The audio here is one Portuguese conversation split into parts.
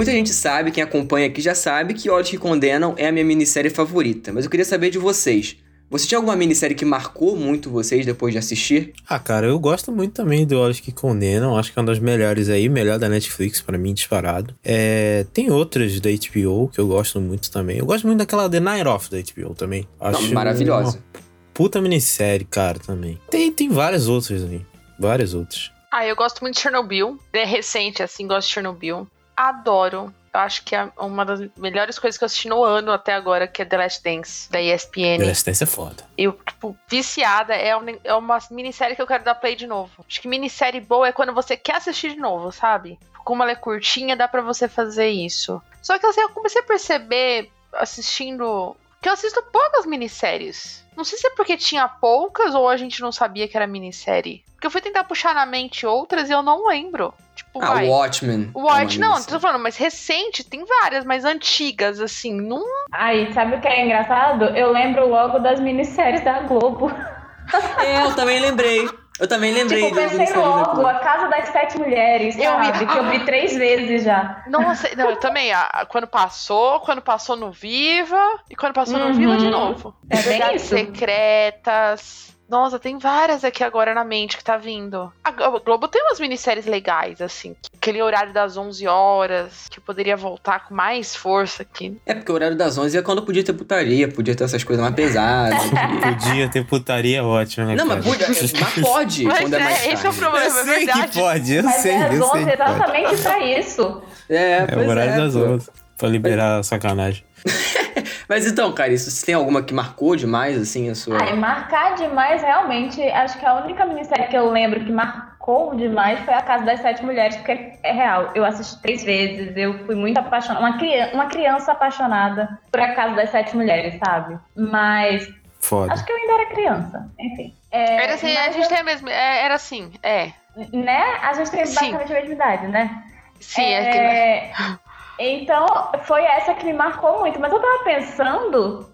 Muita gente sabe, quem acompanha aqui já sabe, que Olhos que Condenam é a minha minissérie favorita. Mas eu queria saber de vocês. Você tinha alguma minissérie que marcou muito vocês depois de assistir? Ah, cara, eu gosto muito também do Olhos que Condenam. Acho que é uma das melhores aí, melhor da Netflix para mim, disparado. É, tem outras da HBO que eu gosto muito também. Eu gosto muito daquela The Night Off da HBO também. Acho Não, maravilhosa. Uma puta minissérie, cara, também. Tem, tem várias outras aí. Várias outras. Ah, eu gosto muito de Chernobyl. É recente, assim, gosto de Chernobyl. Adoro eu acho que é uma das melhores coisas que eu assisti no ano até agora, que é The Last Dance, da ESPN. The Last Dance é foda. Eu, tipo, viciada, é, um, é uma minissérie que eu quero dar play de novo. Acho que minissérie boa é quando você quer assistir de novo, sabe? Como ela é curtinha, dá para você fazer isso. Só que assim, eu comecei a perceber, assistindo que eu assisto poucas minisséries. Não sei se é porque tinha poucas ou a gente não sabia que era minissérie. Porque eu fui tentar puxar na mente outras e eu não lembro. Tipo, ah, vai. Watchmen. Watchmen, é não, tô falando, mas recente, tem várias, mas antigas, assim, não. Aí, sabe o que é engraçado? Eu lembro logo das minisséries da Globo. É, eu também lembrei. Eu também lembrei tipo, pensei logo, A Casa das Sete Mulheres, eu sabe? Vi... Que eu vi três vezes já. Nossa, não, eu também. Quando passou, quando passou no Viva e quando passou uhum. no Viva de novo. É bem isso. Secretas. Nossa, tem várias aqui agora na mente que tá vindo. A Globo tem umas minisséries legais, assim. Aquele horário das 11 horas, que poderia voltar com mais força aqui. É, porque o horário das 11 é quando podia ter putaria, podia ter essas coisas mais pesadas. podia ter putaria, ótimo, né? Não, mas, podia, mas pode, mas quando é, é mais tarde. Esse é o problema, eu é sei verdade. que pode, eu mas sei, é eu sei. exatamente pra isso. É, é o horário é, das pô. 11. Pra liberar a sacanagem. Mas então, cara, isso, você tem alguma que marcou demais, assim, a sua. Ah, marcar demais, realmente, acho que a única minissérie que eu lembro que marcou demais foi A Casa das Sete Mulheres, porque é real. Eu assisti três vezes, eu fui muito apaixonada. Uma, criança, uma criança apaixonada por A Casa das Sete Mulheres, sabe? Mas. Foda. Acho que eu ainda era criança, enfim. É, era assim, a gente eu... tem a mesma. É, era assim, é. Né? A gente tem Sim. basicamente a mesma idade, né? Sim, é, é... Então, foi essa que me marcou muito. Mas eu tava pensando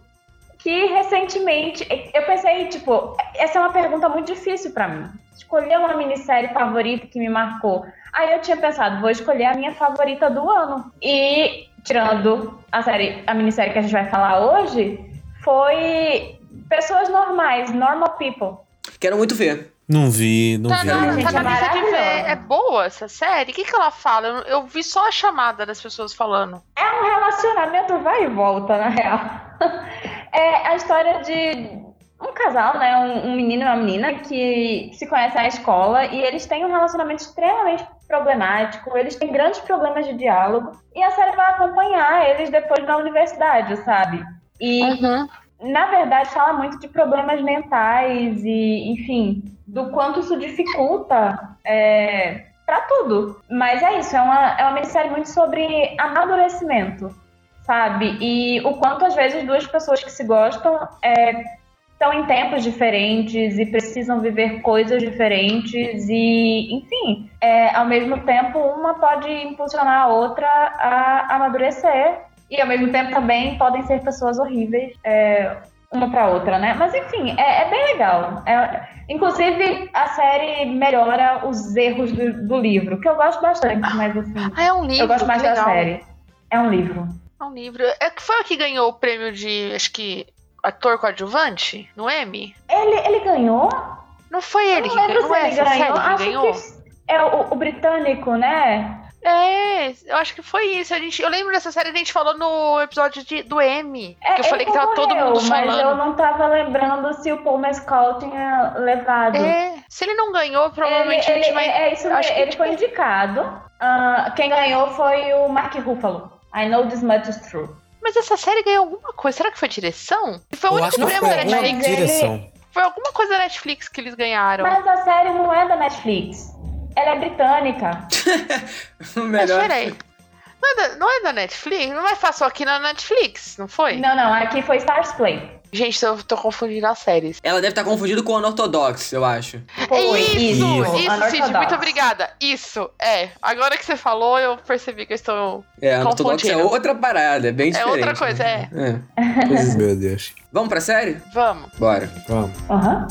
que recentemente. Eu pensei, tipo, essa é uma pergunta muito difícil para mim. Escolher uma minissérie favorita que me marcou. Aí eu tinha pensado, vou escolher a minha favorita do ano. E, tirando a série, a minissérie que a gente vai falar hoje, foi Pessoas Normais, Normal People. Quero muito ver. Não vi, não Tá, vi. não, gente, tá na é lista de ver. É boa essa série? O que, que ela fala? Eu, eu vi só a chamada das pessoas falando. É um relacionamento vai e volta, na real. É a história de um casal, né? Um, um menino e uma menina que se conhecem na escola e eles têm um relacionamento extremamente problemático, eles têm grandes problemas de diálogo e a série vai acompanhar eles depois na universidade, sabe? E Uhum. Na verdade, fala muito de problemas mentais e, enfim, do quanto isso dificulta é, para tudo. Mas é isso, é uma, é uma minissérie muito sobre amadurecimento, sabe? E o quanto, às vezes, duas pessoas que se gostam é, estão em tempos diferentes e precisam viver coisas diferentes e, enfim, é, ao mesmo tempo, uma pode impulsionar a outra a amadurecer e ao mesmo tempo também podem ser pessoas horríveis é, uma para outra, né? Mas enfim, é, é bem legal. É- inclusive a série melhora os erros do, do livro, que eu gosto bastante, mas assim, Ah, é um livro. eu gosto mais que da série. É um livro. É um livro. É que foi o que ganhou o prêmio de, acho que, ator coadjuvante no Emmy? Ele, ele ganhou? Não foi ele eu que não lembro ganhou? se Não é ele ganhou. que Acho ganhou? que é o, o britânico, né? É, eu acho que foi isso. A gente, eu lembro dessa série que a gente falou no episódio de- do Emmy. É, que eu falei ele que tava todo mundo mas falando. eu não tava lembrando se o Paul Mescal tinha levado. É, se ele não ganhou, provavelmente ele, a gente ele- vai. É isso, acho que, ele tipo, foi indicado. Ah, quem ganhou foi o Mark Ruffalo. I know this much is true. Mas essa série ganhou alguma coisa. Será que foi direção? Foi o Eu único prêmio da Netflix. direção. Foi alguma coisa da Netflix que eles ganharam. Mas a série não é da Netflix. Ela é britânica. O Mas melhor. peraí. Não é, da, não é da Netflix? Não é passou aqui na Netflix, não foi? Não, não, aqui foi Stars Play. Gente, eu tô confundindo as séries. Ela deve estar confundida com o Unorthodox, eu acho. Foi, É isso, isso. isso, Cid, muito obrigada. Isso, é. Agora que você falou, eu percebi que eu estou. É, a Unorthodox é outra parada, é bem É diferente. outra coisa, é. É. Pois é. Meu Deus. Vamos pra série? Vamos. Bora. Vamos. Aham.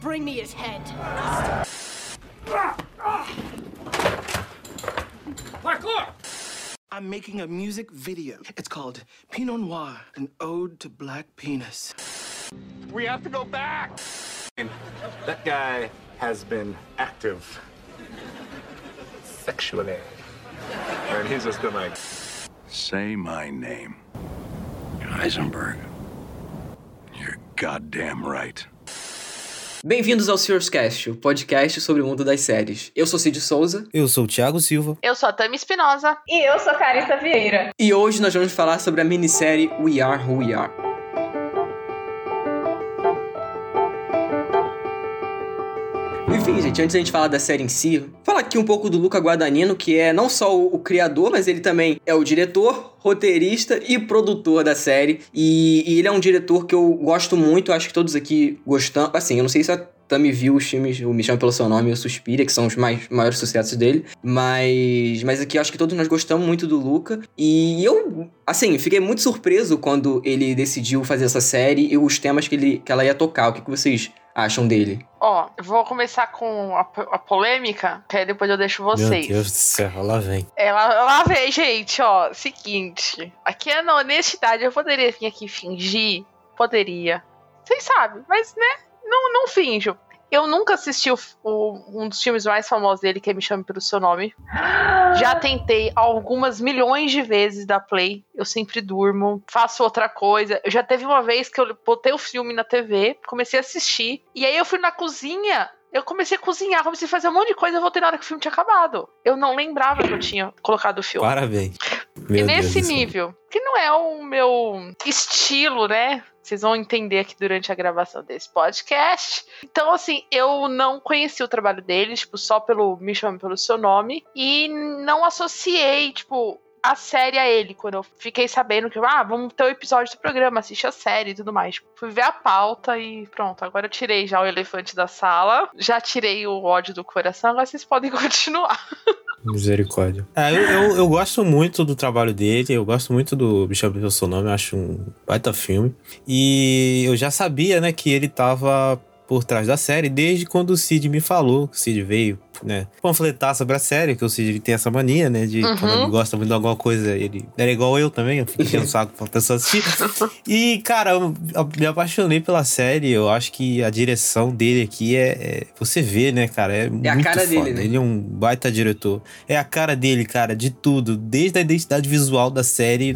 Bring me his head. I'm making a music video. It's called Pinot Noir, an ode to black penis. We have to go back. That guy has been active sexually. And he's just been like, Say my name. Heisenberg. Goddamn right. Bem-vindos ao Sears Cast, o podcast sobre o mundo das séries. Eu sou Cid Souza Eu sou o Thiago Silva. Eu sou a Tami Espinosa. E eu sou Carissa Vieira. e hoje nós vamos falar sobre a minissérie We Are Who We Are. Gente, antes da gente falar da série em si, falar aqui um pouco do Luca Guadagnino, que é não só o, o criador, mas ele também é o diretor, roteirista e produtor da série. E, e ele é um diretor que eu gosto muito, acho que todos aqui gostam. Assim, eu não sei se a Tami viu os filmes, o Me Chama Pelo Seu Nome e o Suspira, que são os mais, maiores sucessos dele. Mas, mas aqui acho que todos nós gostamos muito do Luca. E eu, assim, fiquei muito surpreso quando ele decidiu fazer essa série e os temas que, ele, que ela ia tocar. O que, que vocês acham dele? Ó, vou começar com a, a polêmica, que aí depois eu deixo vocês. Meu Deus do céu, lá vem. Ela, lá vem, gente, ó. Seguinte. Aqui é na honestidade. Eu poderia vir aqui fingir? Poderia. Vocês sabem, mas, né? Não, não finjo. Eu nunca assisti o, o- um dos filmes mais famosos dele, que é Me Chame Pelo Seu Nome. Já tentei algumas milhões de vezes da Play. Eu sempre durmo, faço outra coisa. Eu já teve uma vez que eu botei o filme na TV, comecei a assistir. E aí eu fui na cozinha. Eu comecei a cozinhar, comecei a fazer um monte de coisa e voltei na hora que o filme tinha acabado. Eu não lembrava que eu tinha colocado o filme. Parabéns. E Meu nesse do céu. nível, que não é o meu estilo, né? Vocês vão entender aqui durante a gravação desse podcast. Então, assim, eu não conheci o trabalho deles, tipo, só pelo Me Chame Pelo Seu Nome. E não associei, tipo, a série a ele. Quando eu fiquei sabendo que, ah, vamos ter o episódio do programa, assiste a série e tudo mais. Fui ver a pauta e pronto. Agora eu tirei já o elefante da sala. Já tirei o ódio do coração. Agora vocês podem continuar. Misericórdia. É, eu, eu, eu gosto muito do trabalho dele, eu gosto muito do Bicho Pelo Seu Nome, eu acho um baita filme. E eu já sabia, né, que ele tava por trás da série desde quando o Cid me falou, que o Cid veio, né, panfletar sobre a série, que o Cid tem essa mania, né, de Uhum. quando ele gosta muito de alguma coisa, ele era igual eu também, eu fico enchendo o saco pra pessoa assistir. E, cara, eu eu me apaixonei pela série, eu acho que a direção dele aqui é, é- você vê, né, cara, é, a muito cara foda. dele, né? Ele é um baita diretor. É a cara dele, cara, de tudo. Desde a identidade visual da série,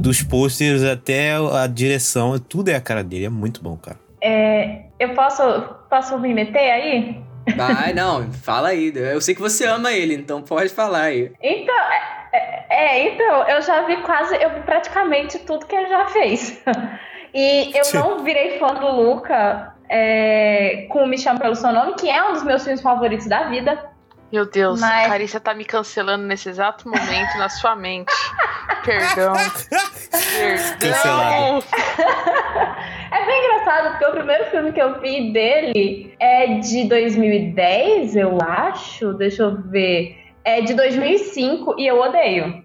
dos posters até a direção, tudo é a cara dele. É muito bom, cara. É, eu posso, posso me meter aí? Vai, não, fala aí. Eu sei que você ama ele, então pode falar aí. Então, é, é- é, então, eu já vi quase, eu vi praticamente tudo que ele já fez. E eu não virei fã do Luca é, com Me Chama Pelo Seu Nome, que é um dos meus filmes favoritos da vida. Meu Deus, Mas- a Carissa tá me cancelando nesse exato momento na sua mente. Perdão. Perdão. É bem engraçado, porque o primeiro filme que eu vi dele é de 2010, eu acho. Deixa eu ver. É de 2005 e eu odeio.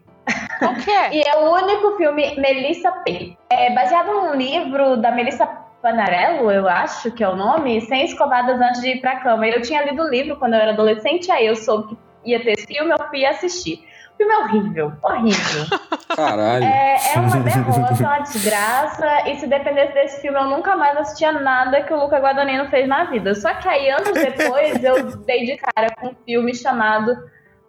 Qual que é? E é o único filme Melissa P. É baseado num livro da Melissa Panarello, eu acho que é o nome, Sem Escovadas Antes de Ir Pra Cama. Eu tinha lido o livro quando eu era adolescente, aí eu soube que ia ter esse filme, eu fui assistir. O filme é horrível, horrível. Caralho. É, é uma derrota, uma desgraça. E se dependesse desse filme, eu nunca mais assistia nada que o Luca Guadagnino fez na vida. Só que aí, anos depois, eu dei de cara com um filme chamado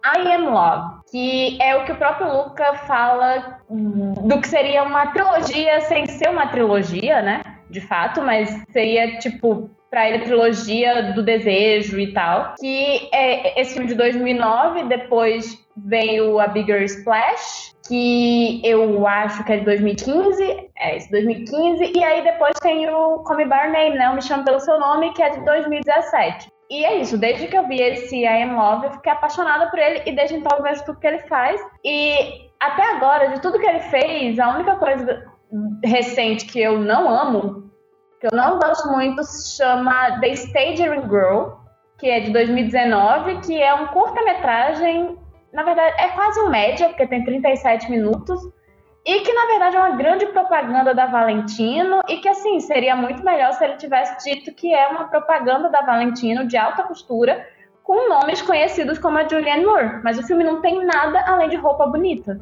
I Am Love, que é o que o próprio Luca fala do que seria uma trilogia sem ser uma trilogia, né? De fato, mas seria tipo pra ele trilogia do desejo e tal. Que é esse filme de 2009, depois veio a Bigger Splash, que eu acho que é de 2015, é esse 2015, e aí depois tem o Come Your Name, né? O Me Chama Pelo Seu Nome, que é de 2017. E é isso, desde que eu vi esse I Am Love, eu fiquei apaixonada por ele, e desde então eu vejo tudo que ele faz. E até agora, de tudo que ele fez, a única coisa recente que eu não amo, que eu não gosto muito, se chama The Staging Girl, que é de 2019, que é um curta-metragem, na verdade é quase um média, porque tem 37 minutos, e que na verdade é uma grande propaganda da Valentino e que assim seria muito melhor se ele tivesse dito que é uma propaganda da Valentino de alta costura com nomes conhecidos como a Julianne Moore, mas o filme não tem nada além de roupa bonita.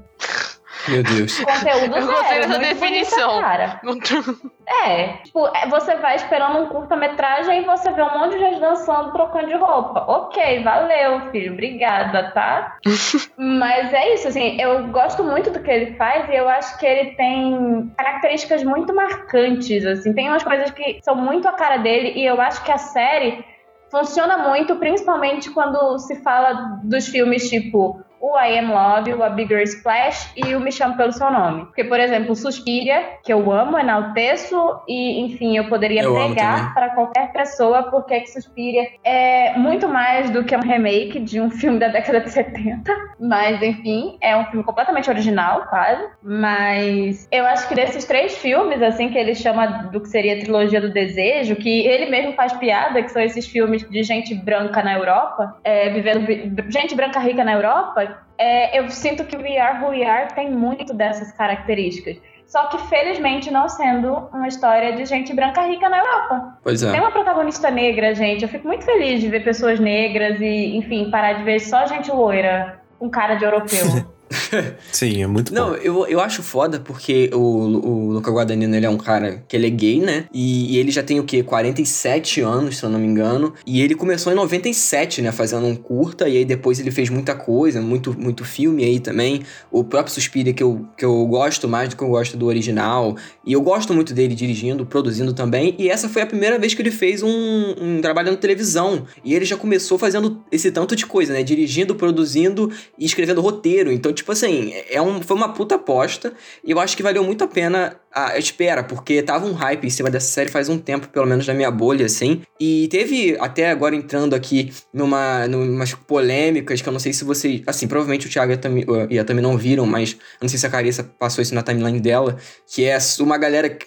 Meu Deus. Conteúdo Eu gostei dessa definição. bonita, cara. É, tipo, é, você vai esperando um curta-metragem e você vê um monte de gente dançando, trocando de roupa. Ok, valeu, filho, obrigada, tá? Mas é isso, assim, eu gosto muito do que ele faz e eu acho que ele tem características muito marcantes, assim, tem umas coisas que são muito a cara dele e eu acho que a série funciona muito, principalmente quando se fala dos filmes tipo o I Am Love, o A Bigger Splash e o Me Chame Pelo Seu Nome. Porque, por exemplo, Suspiria, que eu amo, enalteço e, enfim, eu poderia Eu pregar para qualquer pessoa porque que Suspiria é muito mais do que um remake de um filme da década de 70. Mas, enfim, é um filme completamente original, quase. Mas eu acho que desses três filmes, assim, que ele chama do que seria a trilogia do desejo, que ele mesmo faz piada, que são esses filmes de gente branca na Europa, é, vivendo vi- gente branca rica na Europa, é, eu sinto que We Are Who We Are tem muito dessas características. Só que, felizmente, não sendo uma história de gente branca rica na Europa. Pois Tem é. uma protagonista negra, gente. Eu fico muito feliz de ver pessoas negras e, enfim, parar de ver só gente loira com cara de europeu. Sim, é muito Não, bom. eu, eu acho foda porque o, o Luca Guadagnino, ele é um cara que ele é gay, né? E, e ele já tem o quê? 47 anos, se eu não me engano. E ele começou em 97, né? Fazendo um curta. E aí depois ele fez muita coisa, muito, muito filme aí também. O próprio Suspiria, que eu, que eu gosto mais do que eu gosto do original. E eu gosto muito dele dirigindo, produzindo também. E essa foi a primeira vez que ele fez um, um trabalho na televisão. E ele já começou fazendo esse tanto de coisa, né? Dirigindo, produzindo e escrevendo roteiro. Então, tipo assim, é um, foi uma puta aposta. E eu acho que valeu muito a pena a espera, porque tava um hype em cima dessa série faz um tempo, pelo menos na minha bolha, assim. E teve, até agora entrando aqui numa, numas polêmicas que eu não sei se vocês. Assim, provavelmente o Thiago e a Tami não viram, mas não sei se a Carissa passou isso na timeline dela. Que é uma galera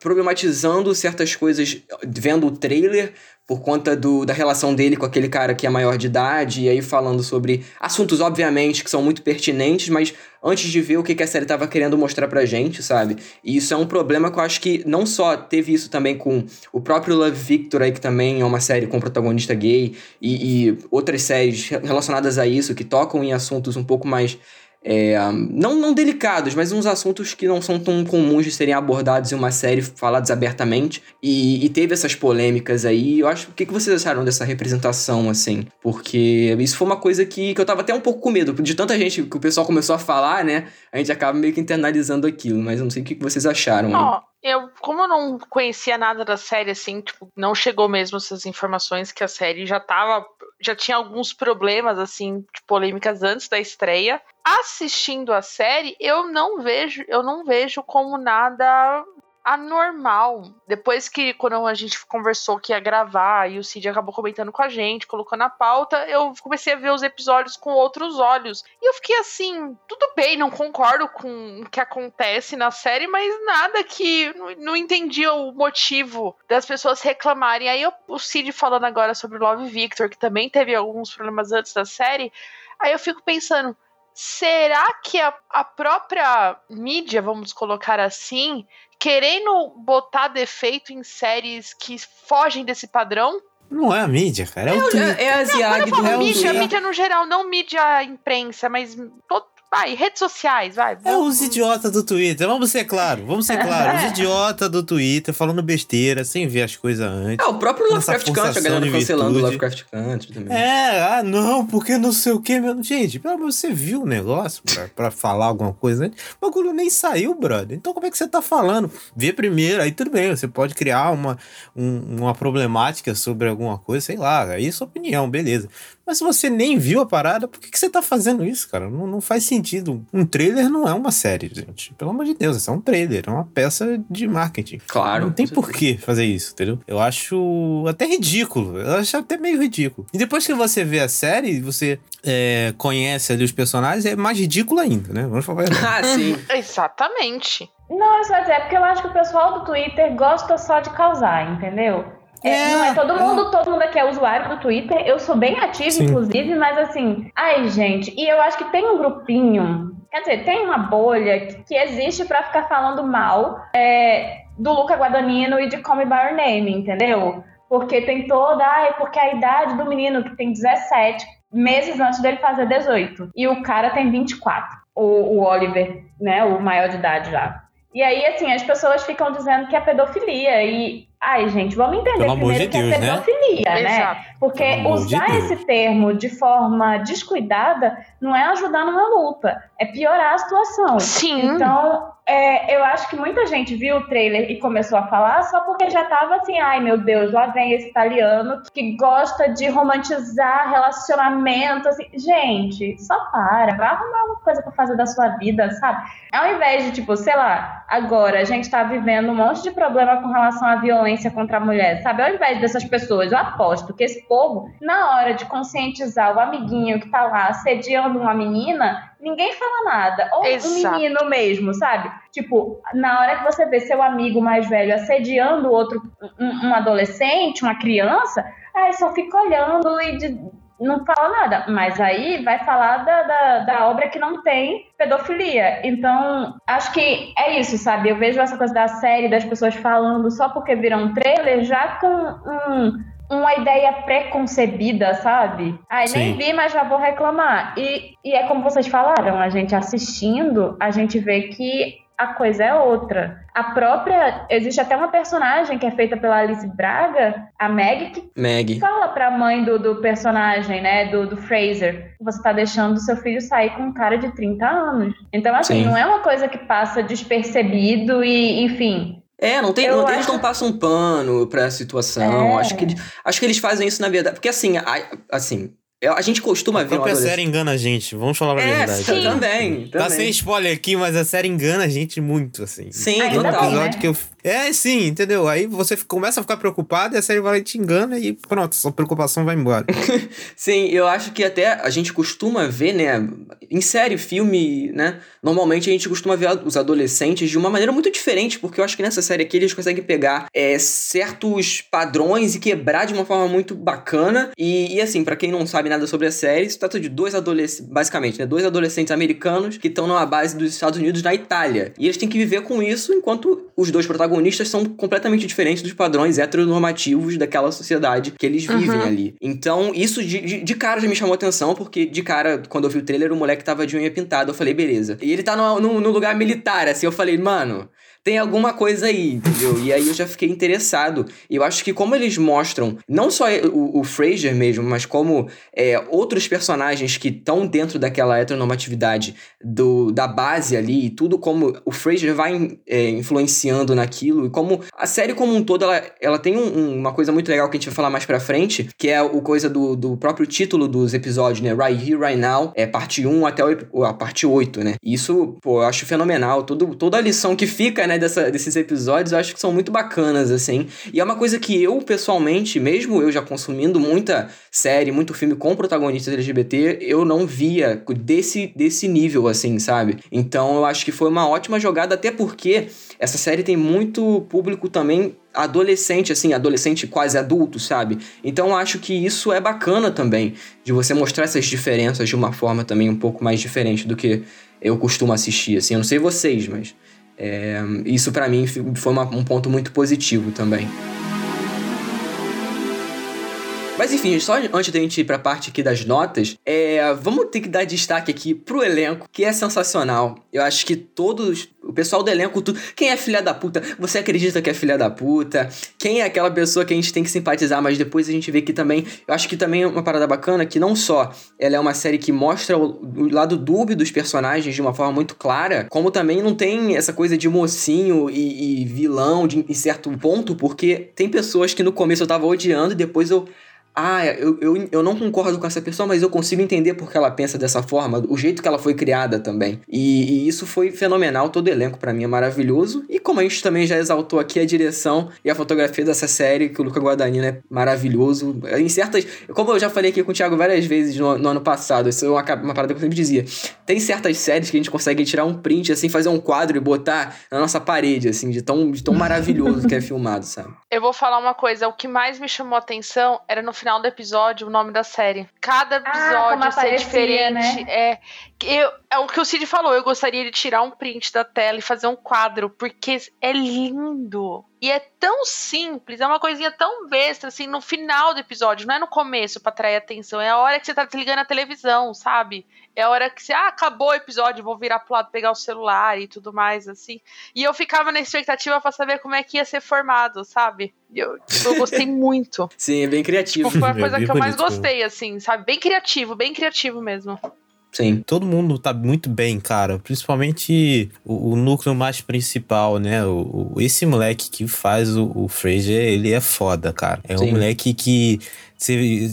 problematizando certas coisas vendo o trailer por conta do, da relação dele com aquele cara que é maior de idade, e aí falando sobre assuntos, obviamente, que são muito pertinentes, mas antes de ver o que, que a série tava querendo mostrar pra gente, sabe? E isso é um problema que eu acho que não só teve isso também com o próprio Love Victor aí, que também é uma série com protagonista gay, e, e outras séries relacionadas a isso, que tocam em assuntos um pouco mais é, não, não delicados, mas uns assuntos que não são tão comuns de serem abordados em uma série, falados abertamente. E, e teve essas polêmicas aí. Eu acho. O que, que vocês acharam dessa representação, assim? Porque isso foi uma coisa que, que eu tava até um pouco com medo. De tanta gente que o pessoal começou a falar, né? A gente acaba meio que internalizando aquilo. Mas eu não sei o que, que vocês acharam. Ó, eu, como eu não conhecia nada da série, assim, tipo, não chegou mesmo essas informações que a série já tava. Já tinha alguns problemas, assim, de polêmicas antes da estreia. Assistindo a série, eu não vejo, eu não vejo como nada anormal. Depois que, quando a gente conversou que ia gravar e o Cid acabou comentando com a gente, colocando a pauta, eu comecei a ver os episódios com outros olhos. E eu fiquei assim, tudo bem, não concordo com o que acontece na série, mas nada que. Não, entendi o motivo das pessoas reclamarem. Aí eu- o Cid falando agora sobre Love Victor, que também teve alguns problemas antes da série. Aí eu fico pensando. Será que a, a própria mídia, vamos colocar assim, querendo botar defeito em séries que fogem desse padrão? Não é a mídia, cara. É o Twitter. É, é a Ziag do Falo É mídia, mídia no geral, não mídia imprensa, mas todo, vai, redes sociais, vai. É os idiotas do Twitter. Vamos ser claro, vamos ser claro. Os É. idiotas do Twitter falando besteira, sem ver as coisas antes. É, o próprio Lovecraft Country, a galera cancelando o. Lovecraft Country também. É, ah, não, porque não sei o que, meu. Gente, pelo amor, você viu o negócio pra, pra falar alguma coisa? né? O bagulho nem saiu, brother. Então como é que você tá falando? Vê primeiro, aí tudo bem, você pode criar uma, um- uma problemática sobre alguma coisa, sei lá, aí é sua opinião, beleza. Mas se você nem viu a parada, por que, que você tá fazendo isso, cara? Não, não faz sentido. Um trailer não é uma série, gente. Pelo amor de Deus, isso é um trailer, é uma peça de marketing. Claro. Não tem por que fazer isso, entendeu? Eu acho até ridículo. Eu acho até meio ridículo. E depois que você vê a série, você é, conhece ali os personagens, é mais ridículo ainda, né? Vamos falar. Ah, sim. Exatamente. Não, dizer, é porque eu acho que o pessoal do Twitter gosta só de causar, entendeu? É, É, não é todo é. mundo, todo mundo aqui é usuário do Twitter. Eu sou bem ativa, Sim. inclusive, mas assim, ai, gente, e eu acho que tem um grupinho Quer dizer, tem uma bolha que, que existe para ficar falando mal é, do Luca Guadagnino e de Come By Your Name, entendeu? Porque tem toda, ai, porque a idade do menino que tem 17 meses antes dele fazer 18 e o cara tem 24, o, o Oliver, né, o maior de idade já. E aí, assim, as pessoas ficam dizendo que é pedofilia. E, ai, gente, vamos entender Pelo amor primeiro de que Deus, é né? pedofilia, né? Exato. Porque Pelo de usar Deus. esse termo de forma descuidada não é ajudar numa luta, é piorar a situação. Sim. Então, é, eu acho que muita gente viu o trailer e começou a falar só porque já tava assim, ai meu Deus, lá vem esse italiano que gosta de romantizar relacionamento, assim. Gente, só para, vai arrumar uma coisa pra fazer da sua vida, sabe? Ao invés de, tipo, sei lá, agora a gente tá vivendo um monte de problema com relação à violência contra a mulher, sabe? Ao invés dessas pessoas, eu aposto que esse povo, na hora de conscientizar o amiguinho que tá lá assediando uma menina, ninguém fala nada. Ou Exato. um menino mesmo, sabe? Tipo, na hora que você vê seu amigo mais velho assediando outro, um, um adolescente, uma criança, aí só fica olhando e de- não fala nada. Mas aí vai falar da, da, da obra que não tem pedofilia. Então, acho que é isso, sabe? Eu vejo essa coisa da série, das pessoas falando só porque viram um trailer, já com um, uma ideia preconcebida, sabe? Ai, nem Sim. vi, mas já vou reclamar. E, e é como vocês falaram, a gente assistindo, a gente vê que a coisa é outra. A própria. Existe até uma personagem que é feita pela Alice Braga, a Meg, que Meg. fala pra mãe do, do personagem, né, do, do Fraser, você tá deixando seu filho sair com um cara de 30 anos. Então, assim, Sim. não é uma coisa que passa despercebido e, enfim. É, não tem, não, acho- eles não passam um pano pra situação. É. Acho, que, eles- acho que eles fazem isso na verdade. Porque assim, assim, eu- a gente costuma A ver um adolescente. série engana a gente, vamos falar pra É, verdade. sim, também. Tá também. sem spoiler aqui, mas a série engana a gente muito, assim. Sim, bem, total. episódio né? que eu. É, sim, entendeu? Aí você começa a ficar preocupado e a série vai te engana e pronto, sua preocupação vai embora. Sim, eu acho que até a gente costuma ver, né? Em série, filme, né? Normalmente a gente costuma ver os adolescentes de uma maneira muito diferente, porque eu acho que nessa série aqui eles conseguem pegar é, certos padrões e quebrar de uma forma muito bacana. E, e assim, pra quem não sabe nada sobre a série, se trata de dois adolescentes, basicamente, né? Dois adolescentes americanos que estão numa base dos Estados Unidos na Itália. E eles têm que viver com isso enquanto os dois protagonistas são completamente diferentes dos padrões heteronormativos daquela sociedade que eles vivem Uhum. ali. Então, isso de, de, de cara já me chamou atenção, porque de cara, quando eu vi o trailer, o moleque tava de unha pintada. Eu falei, beleza. E ele tá no, no, no lugar militar, assim. Eu falei, mano, tem alguma coisa aí, entendeu? E aí eu já fiquei interessado. E eu acho que como eles mostram, não só o, o Fraser mesmo, mas como é, outros personagens que estão dentro daquela heteronormatividade do, da base ali, e tudo como o Fraser vai é, influenciando naquilo, e como a série como um todo, ela, ela tem um- um- uma coisa muito legal que a gente vai falar mais pra frente, que é o coisa do, do próprio título dos episódios, né? Right Here, Right Now, é parte 1 até o a parte 8, né? E Isso, pô, eu acho fenomenal. Toda a lição que fica, né, dessa, desses episódios, eu acho que são muito bacanas, assim. E é uma coisa que eu, pessoalmente, mesmo eu já consumindo muita série, muito filme com protagonistas LGBT, eu não via desse, desse nível, assim, sabe? Então eu acho que foi uma ótima jogada, até porque essa série tem muito público também adolescente, assim, adolescente quase adulto, sabe? Então acho que isso é bacana também, de você mostrar essas diferenças de uma forma também um pouco mais diferente do que eu costumo assistir, assim. Eu não sei vocês, mas é, isso pra mim foi uma- um ponto muito positivo também. Mas enfim, só antes da gente ir pra parte aqui das notas, é, vamos ter que dar destaque aqui pro elenco, que é sensacional. Eu acho que todos, o pessoal do elenco, tu, quem é filha da puta, você acredita que é filha da puta, quem é aquela pessoa que a gente tem que simpatizar, mas depois a gente vê que também, eu acho que também é uma parada bacana, que não só ela é uma série que mostra o, o lado dúbio dos personagens de uma forma muito clara, como também não tem essa coisa de mocinho e, e vilão de, em certo ponto, porque tem pessoas que no começo eu tava odiando e depois eu ah, eu, eu, eu não concordo com essa pessoa, mas eu consigo entender porque ela pensa dessa forma, o jeito que ela foi criada também. E, e isso foi fenomenal, todo o elenco pra mim é maravilhoso. E como a gente também já exaltou aqui a direção e a fotografia dessa série, que o Luca Guadagnino é maravilhoso. Em certas. Como eu já falei aqui com o Thiago várias vezes no, no ano passado, isso é uma, uma parada que eu sempre dizia. Tem certas séries que a gente consegue tirar um print, assim, fazer um quadro e botar na nossa parede, assim, de tão, de tão maravilhoso que é filmado, sabe? Eu vou falar uma coisa, o que mais me chamou a atenção era no final do episódio o nome da série. Cada como episódio ser aparecia, diferente. né? É, eu, é o que o Cid falou, eu gostaria de tirar um print da tela e fazer um quadro, porque é lindo. E é tão simples, é uma coisinha tão besta, assim, no final do episódio, não é no começo pra atrair atenção, é a hora que você tá ligando a televisão, sabe? É a hora que você, ah, acabou o episódio, vou virar pro lado pegar o celular e tudo mais, assim. E eu ficava na expectativa para saber como é que ia ser formado, sabe? Eu, eu gostei muito. Sim, é bem criativo. Tipo, foi a É coisa bem que eu mais bonito. gostei, assim, sabe? Bem criativo, bem criativo mesmo. Sim. Todo mundo tá muito bem, cara. Principalmente o, o núcleo mais principal, né? O, o- esse moleque que faz o, o Fraser, ele é foda, cara. É Sim. um moleque que.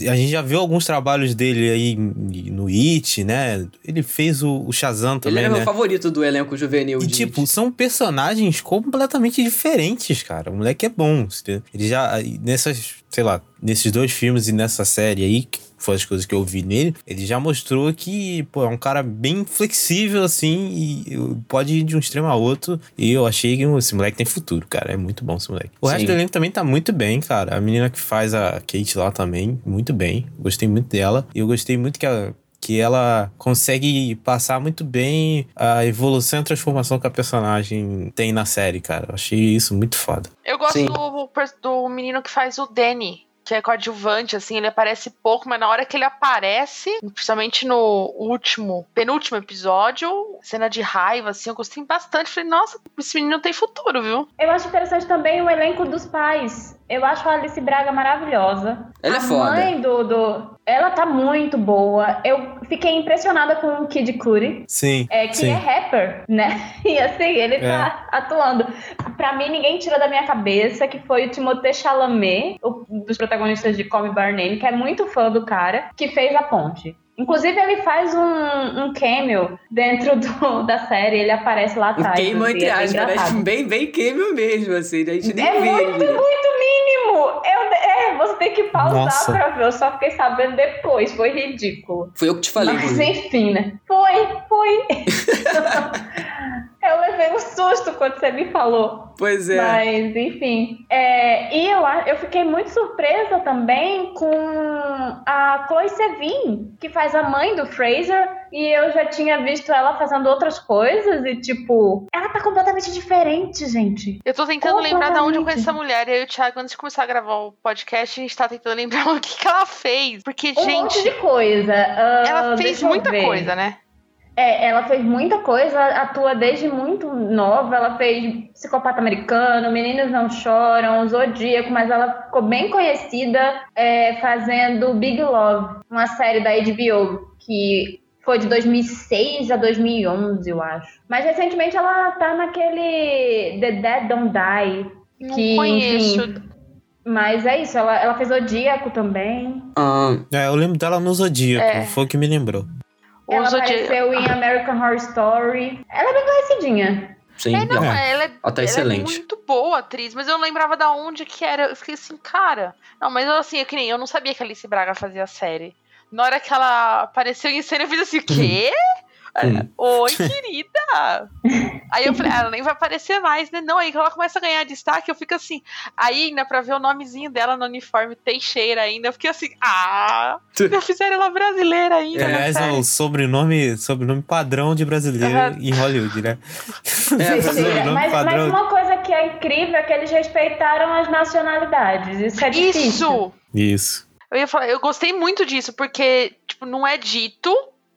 a gente já viu alguns trabalhos dele aí no It, né? Ele fez o, o Shazam Ele também, era né? meu favorito do elenco juvenil E, tipo, são personagens completamente diferentes, cara. O moleque é bom. Ele já, nessas, sei lá, nesses dois filmes e nessa série aí, foi as coisas que eu vi nele, ele já mostrou que, pô, é um cara bem flexível, assim, e pode ir de um extremo a outro. E eu achei que esse moleque tem futuro, cara. É muito bom esse moleque. O Sim. resto do elenco também tá muito bem, cara. A menina que faz a Kate lá também, muito bem. Gostei muito dela. E eu gostei muito que ela que ela consegue passar muito bem a evolução e a transformação que a personagem tem na série, cara. Eu achei isso muito foda. Eu gosto do, do menino que faz o Danny. Que é coadjuvante, assim, ele aparece pouco, mas na hora que ele aparece, principalmente no último, penúltimo episódio, cena de raiva, assim, eu gostei bastante. Falei, nossa, esse menino tem futuro, viu? Eu acho interessante também o elenco dos pais. Eu acho a Alice Braga maravilhosa. Ela é a foda. mãe do, do. Ela tá muito boa. Eu fiquei impressionada com o Kid Cudi. Sim. É, que sim. é rapper, né? E assim, ele tá atuando. Pra mim, ninguém tira da minha cabeça que foi o Timothée Chalamet, o- um dos protagonistas de Call Me By Name, que é muito fã do cara, que fez a ponte. Inclusive, ele faz um, um cameo dentro do- da série, ele aparece lá Um atrás. queima assim, entre é bem aspas, né? Bem, bem queima mesmo, assim. A gente nem É vê muito, ele. muito mínimo! Eu, é, você tem que pausar Nossa. pra ver. Eu só fiquei sabendo depois. Foi ridículo. Foi eu que te falei, Mas Bruno. enfim, né? Foi, foi. eu levei um susto quando você me falou. Pois é. Mas, enfim. É, e eu, eu fiquei muito surpresa também com a Chloe Sevigny, que faz a mãe do Fraser. E eu já tinha visto ela fazendo outras coisas. E, tipo, ela tá completamente diferente, gente. Eu tô tentando lembrar de onde eu conheço essa mulher. E aí o Thiago, antes de começar a gravar o podcast, a gente tá tentando lembrar o que, que ela fez. Porque, Um monte gente, de coisa. Ah, ela fez muita ver. coisa, né? É, ela fez muita coisa, atua desde muito nova. Ela fez Psicopata Americano, Meninos Não Choram, Zodíaco, mas ela ficou bem conhecida é, fazendo Big Love, uma série da HBO que foi de 2006 a 2011, eu acho. Mas recentemente ela tá naquele The Dead Don't Die. Não Que, conheço. enfim, Mas é isso, ela, ela fez Zodíaco também. Ah, É, eu lembro dela no Zodíaco, É. foi o que me lembrou. Ela Zodíaco- apareceu em American Horror Story. Ela é bem conhecidinha. sim. É, não, É. ela é, Ela tá ela excelente. é muito boa atriz, mas eu não lembrava da onde que era. Eu fiquei assim, cara. Não, mas eu, assim, é que nem eu não sabia que a Alice Braga fazia série. Na hora que ela apareceu em cena, eu fiz assim, o quê? Hum. Oi, querida! Aí eu falei, ah, ela nem vai aparecer mais, né? Não, aí ela começa a ganhar destaque, eu fico assim. Aí ainda pra ver o nomezinho dela no uniforme Teixeira ainda, eu fiquei assim, ah! Já fizeram ela brasileira ainda. Aliás, é série. o sobrenome, sobrenome padrão de brasileiro Aham. em Hollywood, né? É, sobrenome mas, mas padrão. uma coisa que é incrível é que eles respeitaram as nacionalidades. Isso é difícil. Isso! Isso. Eu ia falar, eu gostei muito disso, porque, tipo, não é dito,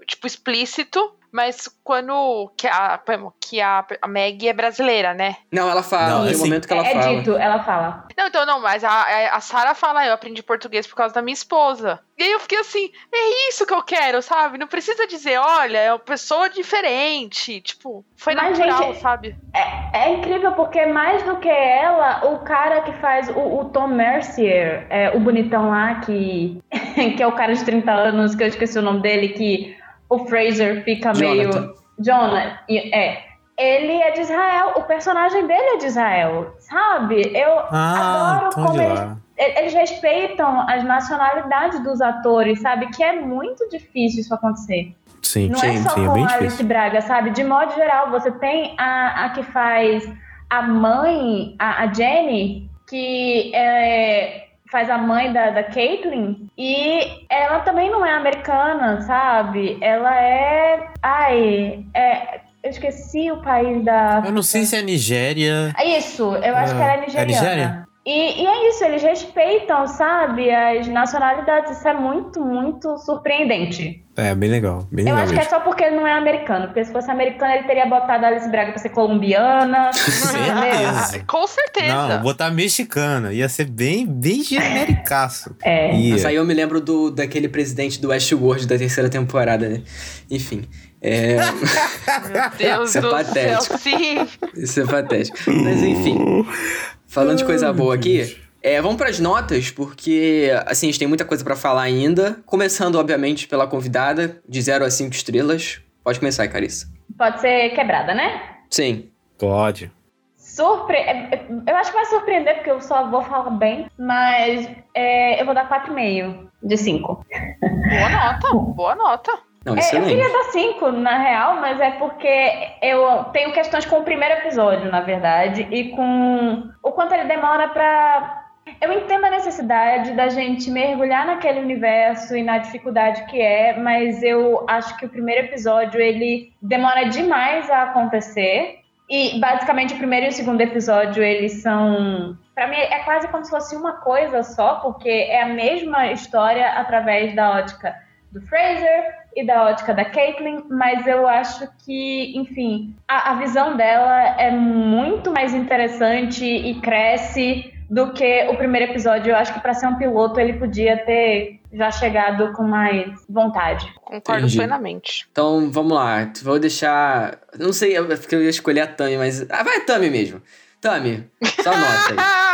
tipo, explícito, mas quando. Que a, que a, a Maggie é brasileira, né? Não, ela fala. Não, um assim, momento que ela é fala. dito, ela fala. Não, então não, mas a, a, a Sarah fala, eu aprendi português por causa da minha esposa. E aí eu fiquei assim, é isso que eu quero, sabe? Não precisa dizer, olha, é uma pessoa diferente. Tipo, foi Mas, natural, gente, sabe? É, é incrível porque mais do que ela, o cara que faz o, o Tom Mercier, é, o bonitão lá, que, que é o cara de 30 anos, que eu esqueci o nome dele, que o Fraser fica Jonathan. meio. Jonah, e- é. Ele é de Israel, o personagem dele é de Israel, sabe? Eu Ah, adoro então como de eles eles respeitam as nacionalidades dos atores, sabe? Que é muito difícil isso acontecer. Sim, Não sim, é só sim, é com a Alice difícil. Braga, sabe? De modo geral, você tem a, a que faz a mãe, a, a Jenny, que é, faz a mãe da, da Caitlyn, e ela também não é americana, sabe? Ela é. Ai, é. Eu esqueci o país da. Eu não sei se é Nigéria. É isso, eu acho que ela é é nigeriana. Nigéria? E, e é isso, eles respeitam, sabe, as nacionalidades. Isso é muito, muito surpreendente. É, bem legal. Bem Eu legal acho que é mesmo. só porque ele não é americano. Porque se fosse americano, ele teria botado a Alice Braga pra ser colombiana. Certeza. Com certeza. Não, botar mexicana. Ia ser bem, bem genericaço. É. Ia. Mas aí eu me lembro do, daquele presidente do Westworld da terceira temporada, né? Enfim. É, Meu Deus Isso é do patético. céu, sim. isso é patético. Mas enfim. Falando de coisa boa aqui, é, vamos pras notas, porque assim, a gente tem muita coisa pra falar ainda. Começando, obviamente, pela convidada, de 0 a 5 estrelas. Pode começar, Carissa. Pode ser quebrada, né? Sim. Pode. Surpre... é, Eu acho que vai surpreender, porque eu só vou falar bem. Mas é, eu vou dar 4,5 de 5. Boa nota, boa nota. Não, É, eu excelente. queria dar 5, na real, mas é porque eu tenho questões com o primeiro episódio, na verdade, e com o quanto ele demora pra. Eu entendo a necessidade da gente mergulhar naquele universo e na dificuldade que é, mas eu acho que o primeiro episódio ele demora demais a acontecer. E basicamente o primeiro e o segundo episódio eles são. Pra mim é quase como se fosse uma coisa só, porque é a mesma história através da ótica do Fraser e da ótica da Caitlyn, mas eu acho que, enfim, a, a visão dela é muito mais interessante e cresce do que o primeiro episódio. Eu acho que para ser um piloto ele podia ter já chegado com mais vontade. Concordo Entendi. plenamente. Então, vamos lá. Vou deixar. Não sei, eu- porque eu ia escolher a Tami, mas. Ah, vai a Tami mesmo. Tami, só nota aí.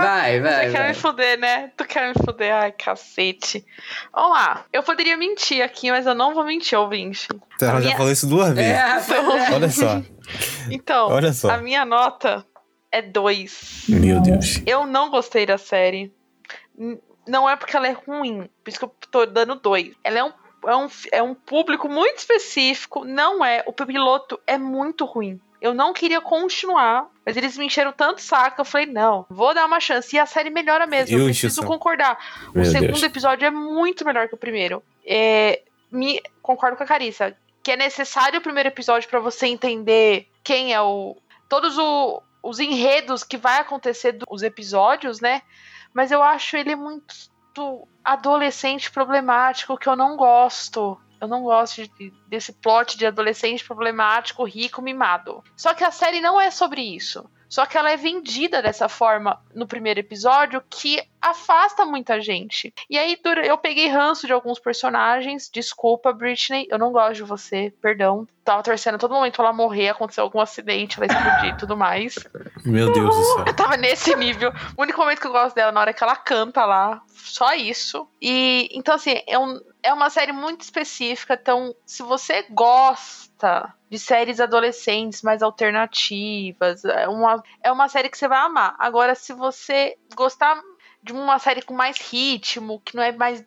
Vai, vai, Tu quer vai. me fuder, né? Tu quer me fuder? Ai, cacete. Vamos lá. Eu poderia mentir aqui, mas eu não vou mentir, ouvinte. Então, ela A já minha- falou isso duas vezes. É, pois é. Olha só. Então, Olha só. a minha nota é 2. Meu Deus. Eu não gostei da série. Não é porque ela é ruim, por isso que eu tô dando 2. Ela é um, é, um, é um público muito específico. Não é. O piloto é muito ruim. Eu não queria continuar, mas eles me encheram tanto saco. Eu falei, não, vou dar uma chance. E a série melhora mesmo. Eu preciso concordar. Meu o segundo Deus. episódio é muito melhor que o primeiro. É, me, concordo com a Carissa. Que é necessário o primeiro episódio pra você entender quem é o. Todos o- os enredos que vai acontecer dos episódios, né? Mas eu acho ele muito adolescente problemático, que eu não gosto. Eu não gosto de- desse plot de adolescente problemático, rico, mimado. Só que a série não é sobre isso. Só que ela é vendida dessa forma no primeiro episódio que afasta muita gente. E aí eu peguei ranço de alguns personagens. Desculpa, Britney, eu não gosto de você, perdão. Tava torcendo a todo momento ela morrer, aconteceu algum acidente, ela explodir e tudo mais. Meu Deus do céu. Eu tava nesse nível. O único momento que eu gosto dela é na hora que ela canta lá. Só isso. E então, assim, é, um, é uma série muito específica. Então, se você gosta de séries adolescentes mais alternativas, é uma, é uma série que você vai amar. Agora, se você gostar de uma série com mais ritmo, que não é mais.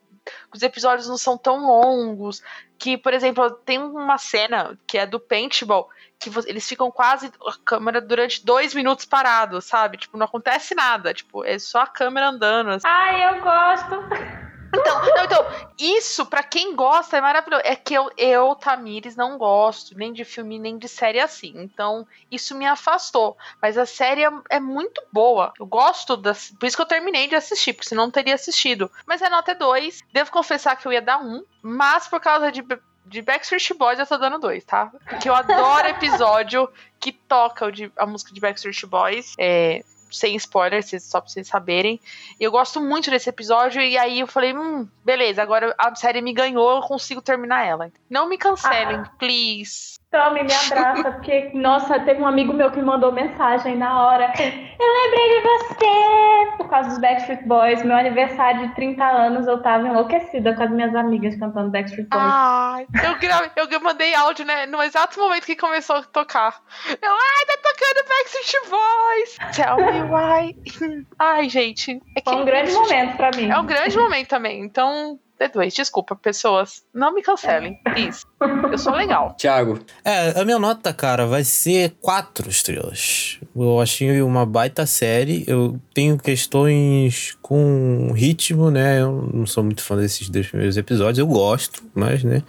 Os episódios não são tão longos. Que, por exemplo, tem uma cena que é do Paintball que eles ficam quase a câmera durante dois minutos parado, sabe? Tipo, não acontece nada. Tipo, é só a câmera andando. assim. Ai, eu gosto. Então, não, então, isso, pra quem gosta, é maravilhoso. É que eu, eu, Tamires, não gosto nem de filme, nem de série assim. Então, isso me afastou. Mas a série é, é muito boa. Eu gosto das. Por isso que eu terminei de assistir, porque senão não teria assistido. Mas a nota é 2. Devo confessar que eu ia dar um. Mas por causa de. De Backstreet Boys eu tô dando dois, tá? Porque eu adoro episódio que toca de- a música de Backstreet Boys. É, sem spoilers, vocês- só pra vocês saberem. E eu gosto muito desse episódio, e aí eu falei, hum, beleza, agora a série me ganhou, eu consigo terminar ela. Não me cancelem, please. Tome, me abraça, porque, nossa, teve um amigo meu que me mandou mensagem na hora. Eu lembrei de você! Por causa dos Backstreet Boys. Meu aniversário de 30 anos, eu tava enlouquecida com as minhas amigas cantando Backstreet Boys. Ai, eu, gra- eu mandei áudio, né, no exato momento que começou a tocar. Eu, ai, tá tocando Backstreet Boys! Tell me why. Ai, gente. É Foi um grande momento pra mim. É um grande momento também, então D2, desculpa, pessoas. Não me cancelem, please. Eu sou legal. Thiago. É, a minha nota, cara, vai ser quatro estrelas. Eu achei uma baita série. Eu tenho questões com ritmo, né? Eu não sou muito fã desses dois primeiros episódios. Eu gosto, mas, né?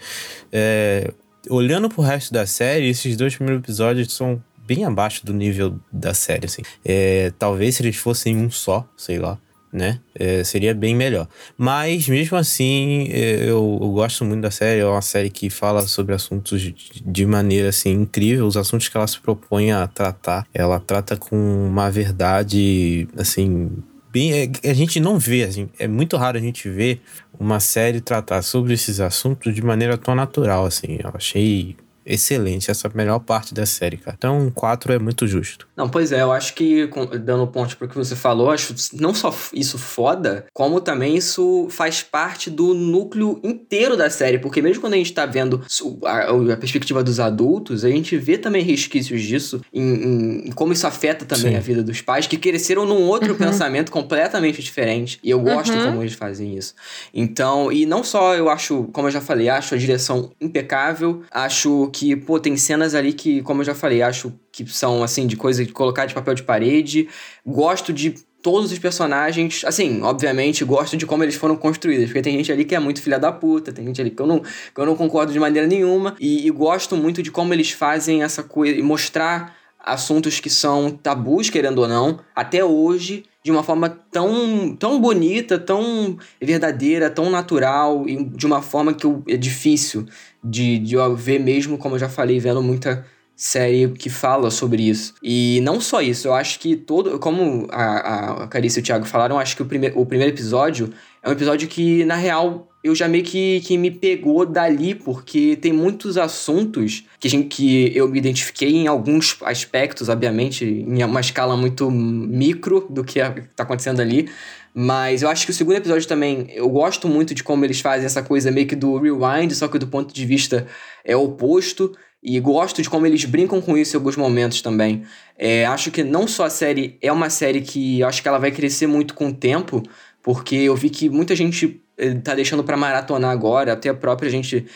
É, olhando pro resto da série, esses dois primeiros episódios são bem abaixo do nível da série, assim. É, talvez se eles fossem um só, sei lá, né? É, seria bem melhor. Mas, mesmo assim, é, eu, eu, gosto muito da série. É uma série que fala sobre assuntos de, maneira, assim, incrível. Os assuntos que ela se propõe a tratar. Ela trata com uma verdade, assim... Bem, é, a gente não vê, assim, é muito raro a gente ver uma série tratar sobre esses assuntos de maneira tão natural, assim. Eu achei excelente essa melhor parte da série, cara. Então, 4 é muito justo. Não, pois é, eu acho que, dando ponto pro que você falou, acho não só isso foda, como também isso faz parte do núcleo inteiro da série, porque mesmo quando a gente tá vendo a, a perspectiva dos adultos, a gente vê também resquícios disso em, em, em como isso afeta também Sim. a vida dos pais, que cresceram num outro uhum. pensamento completamente diferente. E eu gosto uhum. como eles fazem isso. Então, e não só eu acho, como eu já falei, acho a direção impecável, acho que, pô, tem cenas ali que, como eu já falei, acho que são, assim, de coisa de colocar de papel de parede. Gosto de todos os personagens, assim, obviamente, gosto de como eles foram construídos, porque tem gente ali que é muito filha da puta, tem gente ali que eu não, que eu não concordo de maneira nenhuma, e, e gosto muito de como eles fazem essa coisa, e mostrar assuntos que são tabus, querendo ou não, até hoje, de uma forma tão, tão bonita, tão verdadeira, tão natural e de uma forma que eu, é difícil de, de eu ver mesmo, como eu já falei, vendo muita série que fala sobre isso. E não só isso, eu acho que todo. Como a, a Carice e o Thiago falaram, acho que o, prime, o primeiro episódio é um episódio que, na real, eu já meio que, que me pegou dali, porque tem muitos assuntos que, gente, que eu me identifiquei em alguns aspectos, obviamente, em uma escala muito micro do que está acontecendo ali. Mas eu acho que o segundo episódio também, eu gosto muito de como eles fazem essa coisa meio que do rewind, só que do ponto de vista é oposto. E gosto de como eles brincam com isso em alguns momentos também. É, acho que não só a série é uma série que acho que ela vai crescer muito com o tempo, porque eu vi que muita gente eh, tá deixando para maratonar agora, até a própria gente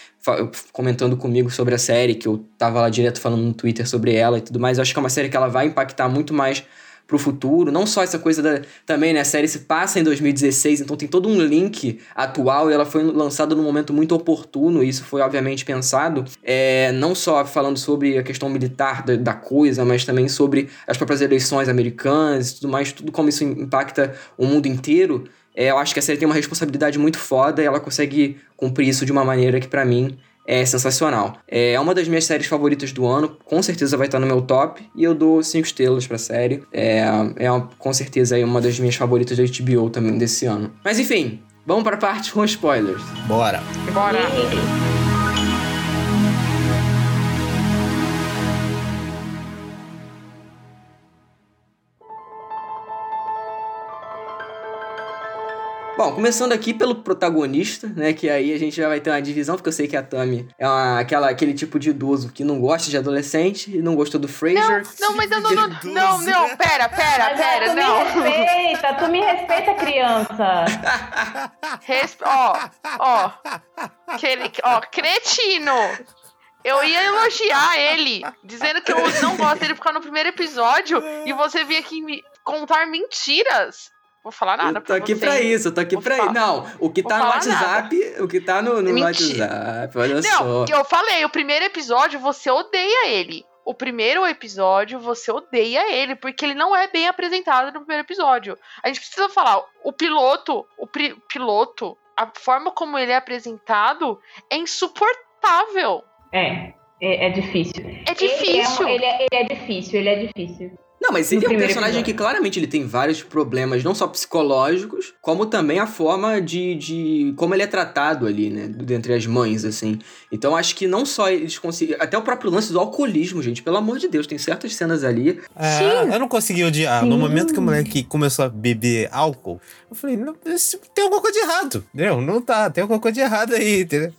comentando comigo sobre a série, que eu tava lá direto falando no Twitter sobre ela e tudo mais. Eu acho que é uma série que ela vai impactar muito mais pro futuro, não só essa coisa da também, né, a série se passa em 2016, então tem todo um link atual e ela foi lançada num momento muito oportuno, e isso foi obviamente pensado, é, não só falando sobre a questão militar da, da coisa, mas também sobre as próprias eleições americanas e tudo mais, tudo como isso impacta o mundo inteiro. É, eu acho que a série tem uma responsabilidade muito foda e ela consegue cumprir isso de uma maneira que, para mim, é sensacional. É uma das minhas séries favoritas do ano, com certeza vai estar no meu top, e eu dou 5 estrelas pra série. É, é uma, com certeza aí uma das minhas favoritas da HBO também desse ano. Mas enfim, vamos para a parte com spoilers. Bora! Bora! Bom, começando aqui pelo protagonista, né? Que aí a gente já vai ter uma divisão, porque eu sei que a Tami é uma, aquela, aquele tipo de idoso que não gosta de adolescente e não gostou do Fraser. Não, não, mas não, não, não, não, não, pera, pera, pera, tu não. Tu me respeita, tu me respeita, criança. Respe ó, ó, aquele, ó, cretino. Eu ia elogiar ele, dizendo que eu não gosto dele ficar no primeiro episódio e você vinha aqui me contar mentiras. Vou falar nada eu tô aqui você. pra isso, eu tô aqui Vou pra isso. Não, o que tá no WhatsApp, nada. o que tá no, no WhatsApp, olha não, só. eu falei, o primeiro episódio você odeia ele. O primeiro episódio você odeia ele, porque ele não é bem apresentado no primeiro episódio. A gente precisa falar, o piloto, o piloto, a forma como ele é apresentado é insuportável. É, é, é difícil. É difícil. Ele é, ele, é, ele é difícil, ele é difícil. Não, mas ele é um personagem episódio. que claramente ele tem vários problemas, não só psicológicos, como também a forma de, de como ele é tratado ali, né? Dentre as mães, assim. Então acho que não só eles conseguem. Até o próprio lance do alcoolismo, gente. Pelo amor de Deus, tem certas cenas ali. É, Sim. Eu não consegui odiar. Sim. No momento que o moleque começou a beber álcool, eu falei, não, tem alguma coisa de errado. Entendeu? Não tá, tem alguma coisa de errado aí, entendeu?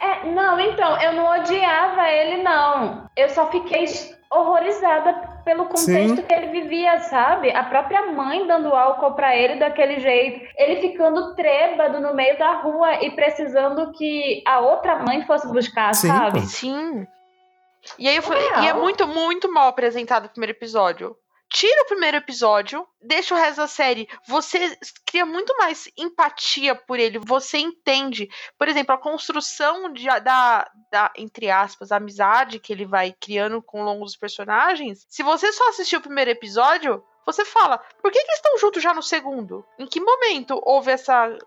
é, não, então, eu não odiava ele, não. Eu só fiquei horrorizada pelo contexto Sim. que ele vivia, sabe? A própria mãe dando álcool para ele daquele jeito, ele ficando trêbado no meio da rua e precisando que a outra mãe fosse buscar, Sim, sabe? Pô. Sim. E aí eu falei, e é muito, muito mal apresentado o primeiro episódio tira o primeiro episódio, deixa o resto da série. Você cria muito mais empatia por ele. Você entende. Por exemplo, a construção de, da, da, entre aspas, amizade que ele vai criando com o longo dos personagens. Se você só assistiu o primeiro episódio, você fala, por que, que estão juntos já no segundo? Em que momento houve essa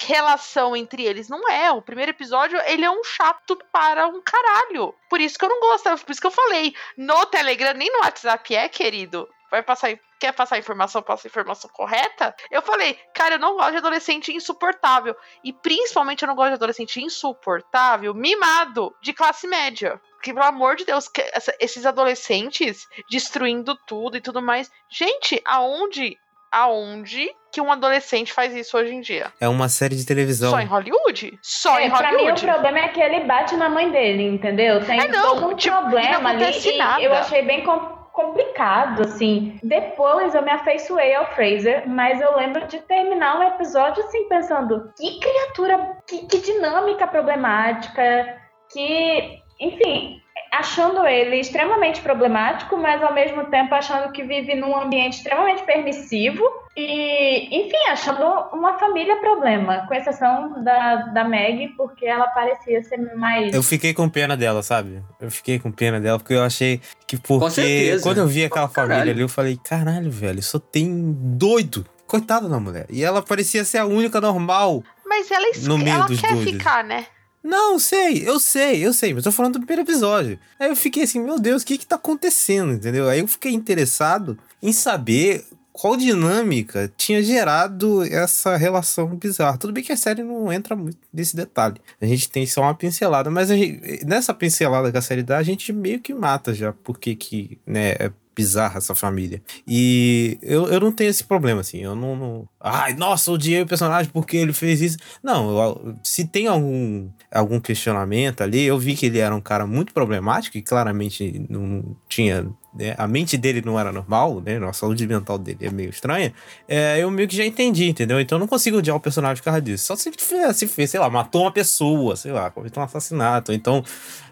relação entre eles. Não é. O primeiro episódio, ele é um chato para um caralho. Por isso que eu não gosto. Por isso que eu falei. No Telegram, nem no WhatsApp é, querido vai passar quer passar informação, passa a informação correta. Eu falei, cara, eu não gosto de adolescente insuportável. E principalmente eu não gosto de adolescente insuportável, mimado, de classe média. Que, pelo amor de Deus, esses adolescentes destruindo tudo e tudo mais. Gente, aonde. Aonde que um adolescente faz isso hoje em dia? É uma série de televisão. Só em Hollywood? Só é, em Hollywood. Pra mim, o problema é que ele bate na mãe dele, entendeu? Tem é, não, todo um tipo, problema ali. E eu achei bem complicado, assim. Depois eu me afeiçoei ao Fraser, mas eu lembro de terminar um episódio assim, pensando: que criatura, que, que dinâmica problemática, que. Enfim, achando ele extremamente problemático, mas ao mesmo tempo achando que vive num ambiente extremamente permissivo e, enfim, achando uma família problema, com exceção da, da Meg, porque ela parecia ser mais. Eu fiquei com pena dela, sabe? Eu fiquei com pena dela, porque eu achei que porque. Quando eu vi aquela família ali, eu falei, caralho, velho, só tem doido. Coitada da mulher. E ela parecia ser a única normal. Mas ela, no meio ela dos quer doidos. ficar, né? Não, sei, eu sei, eu sei, mas tô falando do primeiro episódio. Aí eu fiquei assim, meu Deus, o que que tá acontecendo, entendeu? Aí eu fiquei interessado em saber qual dinâmica tinha gerado essa relação bizarra. Tudo bem que a série não entra muito nesse detalhe. A gente tem só uma pincelada, mas gente, nessa pincelada que a série dá, a gente meio que mata já porque que, né, é bizarra essa família. E eu, eu não tenho esse problema, assim. Eu não. não... Ai, nossa, odiei o personagem porque ele fez isso. Não, eu, se tem algum, algum questionamento ali, eu vi que ele era um cara muito problemático e claramente não tinha né, a mente dele não era normal, né? A saúde mental dele é meio estranha. É, eu meio que já entendi, entendeu? Então eu não consigo odiar o personagem por causa disso. Só se se fez, sei lá, matou uma pessoa, sei lá, cometeu um assassinato. Então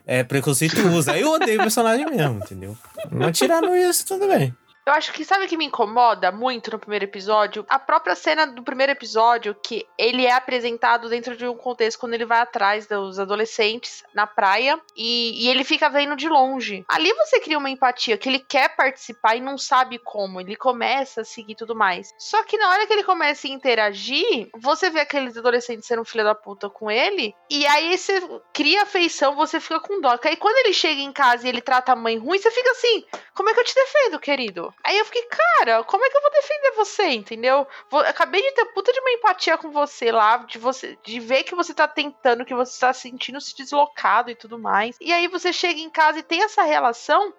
é preconceituoso. Aí eu odeio o personagem mesmo, entendeu? Mas tirando isso, tudo bem. Eu acho que sabe o que me incomoda muito no primeiro episódio? A própria cena do primeiro episódio, que ele é apresentado dentro de um contexto quando ele vai atrás dos adolescentes na praia e, e ele fica vendo de longe. Ali você cria uma empatia que ele quer participar e não sabe como. Ele começa a seguir tudo mais. Só que na hora que ele começa a interagir, você vê aqueles adolescentes sendo filha da puta com ele, e aí você cria afeição, você fica com dó. Aí quando ele chega em casa e ele trata a mãe ruim, você fica assim: como é que eu te defendo, querido? Aí eu fiquei, cara, como é que eu vou defender você, entendeu? Vou, acabei de ter puta de uma empatia com você lá, de você de ver que você tá tentando, que você tá sentindo se deslocado e tudo mais. E aí você chega em casa e tem essa relação,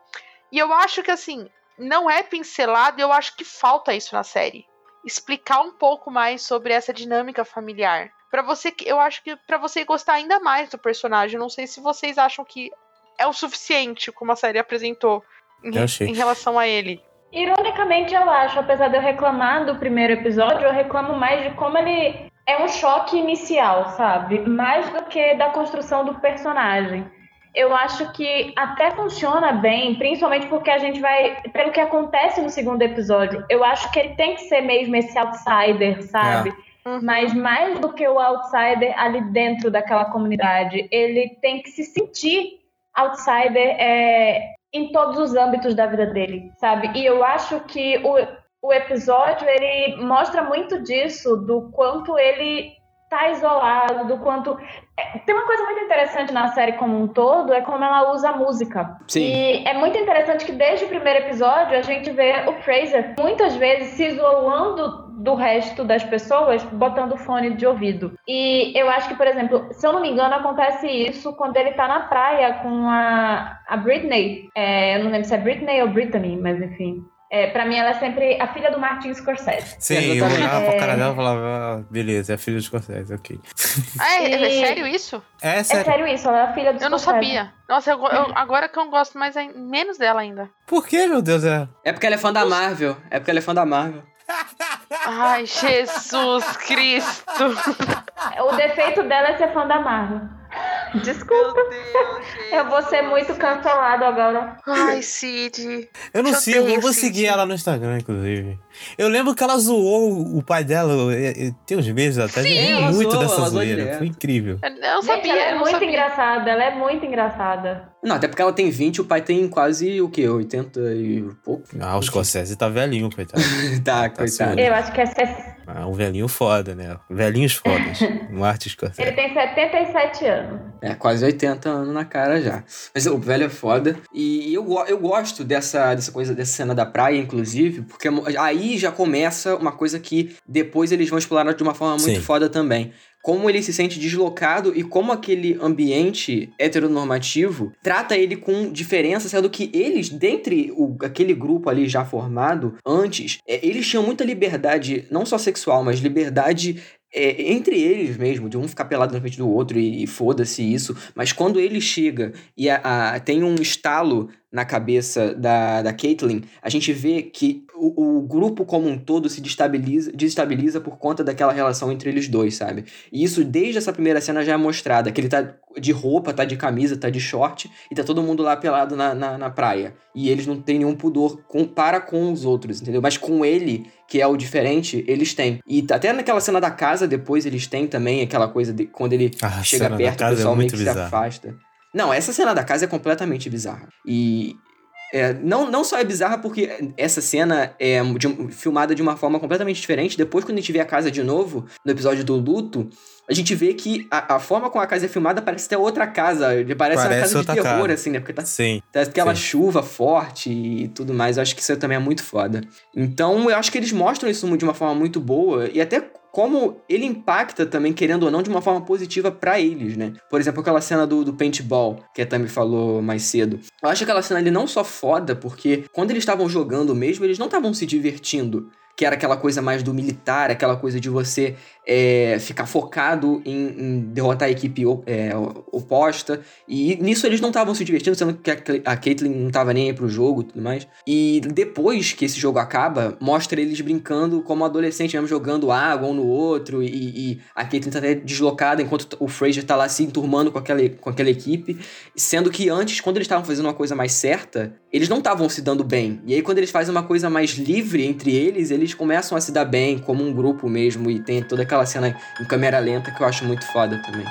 e eu acho que assim, não é pincelado, e eu acho que falta isso na série. Explicar um pouco mais sobre essa dinâmica familiar. Para você, eu acho que para você gostar ainda mais do personagem, não sei se vocês acham que é o suficiente como a série apresentou em, em relação a ele. Ironicamente, eu acho, apesar de eu reclamar do primeiro episódio, eu reclamo mais de como ele é um choque inicial, sabe? Mais do que da construção do personagem. Eu acho que até funciona bem, principalmente porque a gente vai. Pelo que acontece no segundo episódio, eu acho que ele tem que ser mesmo esse outsider, sabe? É. Uhum. Mas mais do que o outsider ali dentro daquela comunidade, ele tem que se sentir outsider é, em todos os âmbitos da vida dele, sabe? E eu acho que o, o episódio ele mostra muito disso, do quanto ele tá isolado, do quanto. É, tem uma coisa muito interessante na série como um todo, é como ela usa a música. Sim. E é muito interessante que desde o primeiro episódio a gente vê o Fraser muitas vezes se isolando do resto das pessoas botando fone de ouvido. E eu acho que, por exemplo, se eu não me engano, acontece isso quando ele tá na praia com a, a Britney. É, eu não lembro se é Britney ou Brittany, mas enfim. É, pra mim, ela é sempre a filha do Martin Scorsese. Sim, eu olhava pra cara É. dela e falava, ah, beleza, é filho de Scorsese, ok. Ah, é, é E- sério isso? É É sério. sério isso, ela é a filha do Eu não Scorsese. sabia. Nossa, eu, eu- agora que eu gosto mais ai- menos dela ainda. Por que, meu Deus? É... É porque ela é fã da Marvel. É porque ela é fã da Marvel. Ai, Jesus Cristo. O defeito dela é ser fã da Marvel. Desculpa. Eu vou ser muito cancelado agora. Ai, Cid. Eu não sigo, eu vou Cid. seguir ela no Instagram, inclusive. Eu lembro que ela zoou o pai dela tem uns meses atrás. Sim, eu muito zoou, dessa zoeira. Foi incrível. Eu não Gente, sabia, ela é muito sabia. engraçada, ela é muito engraçada. Não, até porque ela tem 20 o pai tem quase o quê? 80 e pouco? Ah, o Scorsese tá velhinho, coitado. tá, Tá coitado. Eu acho que é, Ah, um velhinho foda, né? Velhinhos fodas. Martin ele Scorsese. tem 77 anos. É, quase 80 anos na cara já. Mas o velho é foda. E eu, eu gosto dessa, dessa coisa, dessa cena da praia, inclusive, porque aí já começa uma coisa que depois eles vão explorar de uma forma muito Sim. foda também. Como ele se sente deslocado e como aquele ambiente heteronormativo trata ele com diferença, sendo que eles, dentre o, aquele grupo ali já formado antes, é, eles tinham muita liberdade, não só sexual, mas liberdade é, entre eles mesmo, de um ficar pelado na frente do outro e, e foda-se isso. Mas quando ele chega e a- a- tem um estalo na cabeça da, da Caitlyn, a gente vê que o, o grupo como um todo se destabiliza, desestabiliza por conta daquela relação entre eles dois, sabe? E isso desde essa primeira cena já é mostrado, que ele tá de roupa, tá de camisa, tá de short, e tá todo mundo lá pelado na, na, na praia. E eles não têm nenhum pudor com, para com os outros, entendeu? Mas com ele, que é o diferente, eles têm. E até naquela cena da casa, depois eles têm também aquela coisa de quando ele Ah, chega perto, o é pessoal meio muito que se bizarra. afasta. Não, essa cena da casa é completamente bizarra. E é, não, não só é bizarra porque essa cena é de filmada de uma forma completamente diferente. Depois, quando a gente vê a casa de novo, no episódio do luto, a gente vê que a, a forma como a casa é filmada parece até outra casa. Parece, uma Parece casa de terror, casa. assim, né? Porque tá Sim. Tá aquela Sim. chuva forte e tudo mais. Eu acho que isso também é muito foda. Então, eu acho que eles mostram isso de uma forma muito boa e até como ele impacta também, querendo ou não, de uma forma positiva pra eles, né? Por exemplo, aquela cena do, do paintball, que a Tami falou mais cedo. Eu acho aquela cena ali não só foda, porque quando eles estavam jogando mesmo, eles não estavam se divertindo. Que era aquela coisa mais do militar, aquela coisa de você é, ficar focado em, em derrotar a equipe é, oposta. E nisso eles não estavam se divertindo, sendo que a, Caitlyn não tava nem aí pro jogo e tudo mais. E depois que esse jogo acaba, mostra eles brincando como adolescente mesmo, jogando água um no outro. E, e a Caitlyn tá até deslocada, enquanto o Fraser tá lá se enturmando com aquela, com aquela equipe. Sendo que antes, quando eles estavam fazendo uma coisa mais certa, eles não estavam se dando bem. E aí, quando eles fazem uma coisa mais livre entre eles, eles começam a se dar bem, como um grupo mesmo. E tem toda aquela cena em câmera lenta que eu acho muito foda também.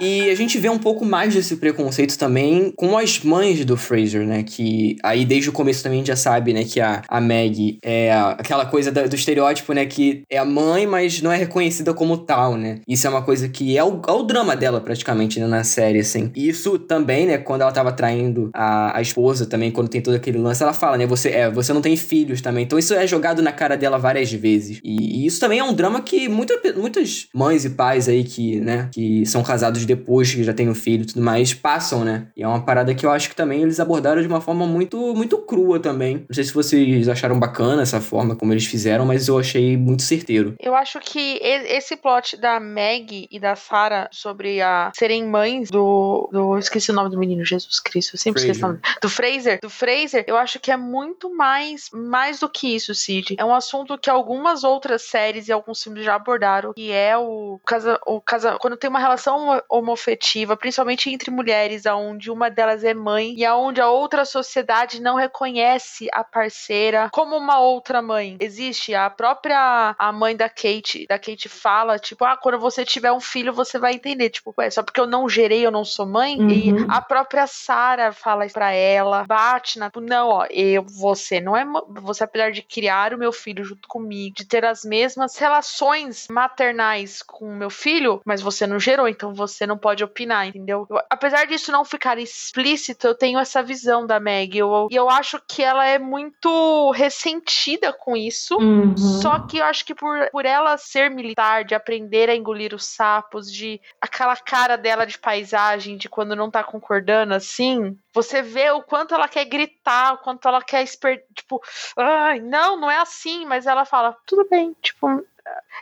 E a gente vê um pouco mais desse preconceito também com as mães do Fraser, né? Que aí desde o começo também a gente já sabe, né? Que a, a Maggie é a- aquela coisa da- do estereótipo, né? Que é a mãe, mas não é reconhecida como tal, né? Isso é uma coisa que é o, é o drama dela praticamente né, na série, assim. E isso também, né? Quando ela tava traindo a, a esposa também, quando tem todo aquele lance, ela fala, né? Você, é, você não tem filhos também. Então isso é jogado na cara dela várias vezes. E, e isso também é um drama que muita, muitas mães e pais aí que, né? Que são casados depois, que já têm um filho e tudo mais, passam, né? E é uma parada que eu acho que também eles abordaram de uma forma muito, muito crua também. Não sei se vocês acharam bacana essa forma como eles fizeram, mas eu achei muito certeiro. Eu acho que esse plot da Meg e da Sarah sobre a serem mães do, do. Esqueci o nome do menino, Jesus Cristo. Eu sempre esqueço o nome. Do Fraser. Do Fraser, eu acho que é muito mais, mais do que isso, Cid. É um assunto que algumas outras séries e alguns filmes já abordaram, que é o casa, o casa, quando tem uma relação homofetiva, principalmente entre mulheres, aonde uma delas é mãe e aonde a outra sociedade não reconhece a parceira como uma outra mãe. Existe a própria a mãe da Kate, da Kate fala, tipo, ah, quando você tiver um filho, você vai entender, tipo, ué, só porque eu não gerei, eu não sou mãe. E Uhum. a própria Sarah fala isso pra ela, bate na, tipo, não, ó, eu, você não é, você apesar de criar o meu filho junto comigo, de ter as mesmas relações maternais com o meu filho, mas você não gerou, então você você não pode opinar, entendeu? Eu, apesar disso não ficar explícito, eu tenho essa visão da Meg. Eu, e eu acho que ela é muito ressentida com isso. Uhum. Só que eu acho que por, por ela ser militar, de aprender a engolir os sapos, de aquela cara dela de paisagem, de quando não tá concordando assim, você vê o quanto ela quer gritar, o quanto ela quer tipo, ai, não, não é assim, mas ela fala, tudo bem, tipo,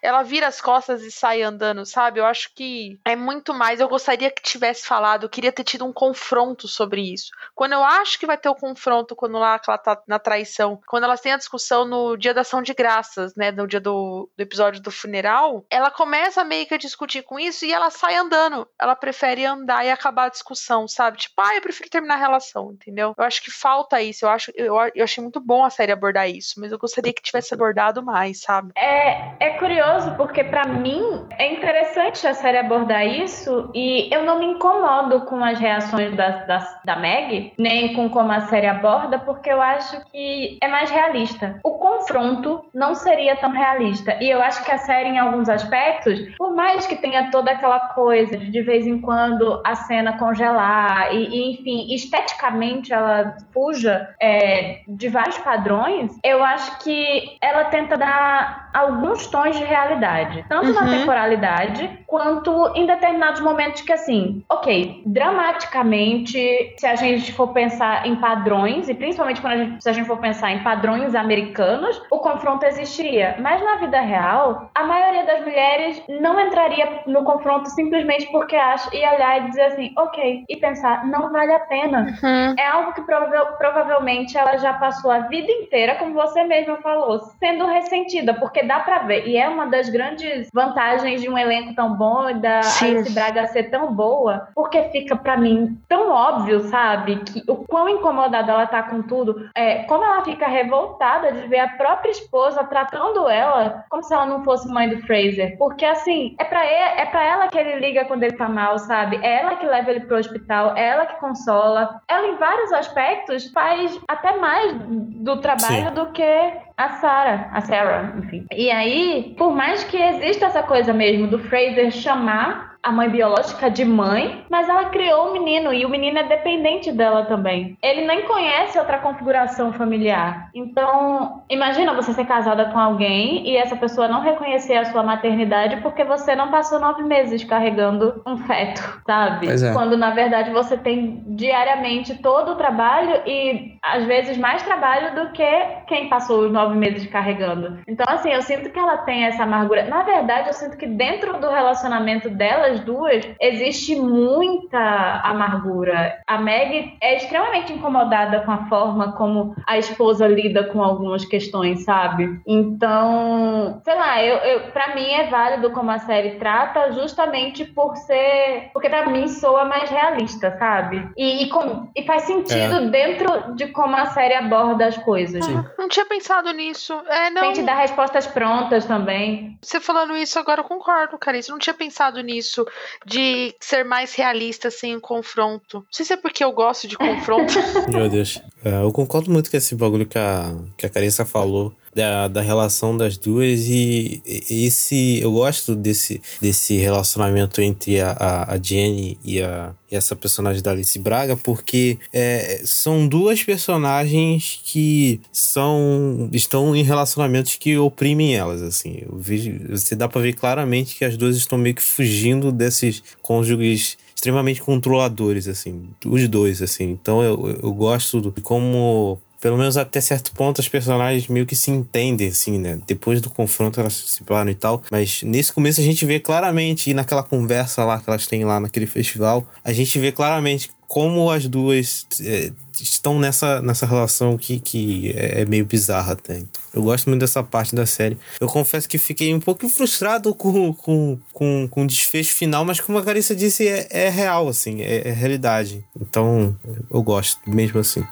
ela vira as costas e sai andando, sabe? Eu acho que é muito mais. Eu gostaria que tivesse falado, eu queria ter tido um confronto sobre isso. Quando eu acho que vai ter o confronto, quando lá ela tá na traição, quando elas têm a discussão no dia da ação de graças, né? No dia do, do episódio do funeral, ela começa meio que a discutir com isso e ela sai andando. Ela prefere andar e acabar a discussão, sabe? Tipo, ah, eu prefiro terminar a relação, entendeu? Eu acho que falta isso. Eu acho, eu, eu achei muito bom a série abordar isso, mas eu gostaria que tivesse abordado mais, sabe? É, é curioso porque para mim é interessante a série abordar isso e eu não me incomodo com as reações da, da, da Meg, nem com como a série aborda, porque eu acho que é mais realista. O confronto não seria tão realista. E eu acho que a série, em alguns aspectos, por mais que tenha toda aquela coisa de de vez em quando a cena congelar e, e enfim, esteticamente ela fuja é, de vários padrões, eu acho que ela tenta dar alguns tons de realidade, tanto na Uhum. temporalidade quanto em determinados momentos que assim, ok, dramaticamente, se a gente for pensar em padrões e principalmente quando a gente, se a gente for pensar em padrões americanos, o confronto existiria, mas na vida real, a maioria das mulheres não entraria no confronto simplesmente porque acha e olhar e dizer assim, ok, e pensar, não vale a pena. Uhum. É algo que prova- provavelmente ela já passou a vida inteira, como você mesma falou, sendo ressentida, porque dá pra ver. E é uma das grandes vantagens de um elenco tão bom e da Sim. Alice Braga ser tão boa, porque fica pra mim tão óbvio, sabe, que o quão incomodada ela tá com tudo, é, como ela fica revoltada de ver a própria esposa tratando ela como se ela não fosse mãe do Fraser, porque assim, é pra, ele, é pra ela que ele liga quando ele tá mal, sabe? É ela que leva ele pro hospital, é ela que consola. Ela, em vários aspectos, faz até mais do trabalho Sim. do que a Sarah, a Sarah, enfim. E aí, por mais que exista essa coisa mesmo do Fraser chamar a mãe biológica de mãe, mas ela criou o menino e o menino é dependente dela também. Ele nem conhece outra configuração familiar. Então, imagina você ser casada com alguém e essa pessoa não reconhecer a sua maternidade porque você não passou nove meses carregando um feto, sabe? É. Quando na verdade você tem diariamente todo o trabalho e às vezes mais trabalho do que quem passou os nove meses carregando. Então, assim, eu sinto que ela tem essa amargura. Na verdade, eu sinto que dentro do relacionamento delas duas existe muita amargura. A Meg é extremamente incomodada com a forma como a esposa lida com algumas questões, sabe? Então, sei lá, eu, eu para mim é válido como a série trata, justamente por ser, porque pra mim soa mais realista, sabe? E, e, com- e faz sentido dentro de como a série aborda as coisas. Sim. Não tinha pensado nisso. É, não. Tem te dar respostas prontas também. Você falando isso agora eu concordo, Carice. Eu não tinha pensado nisso de ser mais realista sem o confronto. Não sei se é porque eu gosto de confronto. Meu Deus. É, eu concordo muito com esse bagulho que a, que a Carissa falou. Da, da relação das duas e, esse eu gosto desse, desse relacionamento entre a, a, a Jenny e, a, e essa personagem da Alice Braga porque é, são duas personagens que são estão em relacionamentos que oprimem elas assim vejo você dá pra ver claramente que as duas estão meio que fugindo desses cônjuges extremamente controladores, assim, os dois, assim. Então eu- eu gosto de como, pelo menos até certo ponto, as personagens meio que se entendem, assim, né? Depois do confronto elas se separam e tal. Mas nesse começo a gente vê claramente, e naquela conversa lá que elas têm lá naquele festival, a gente vê claramente como as duas é, estão nessa, nessa relação que, que é é meio bizarra até. Então, eu gosto muito dessa parte da série. Eu confesso que fiquei um pouco frustrado com, com, com, com o desfecho final, mas como a Carissa disse, é, é real, assim, é, é realidade. Então, eu gosto, mesmo assim.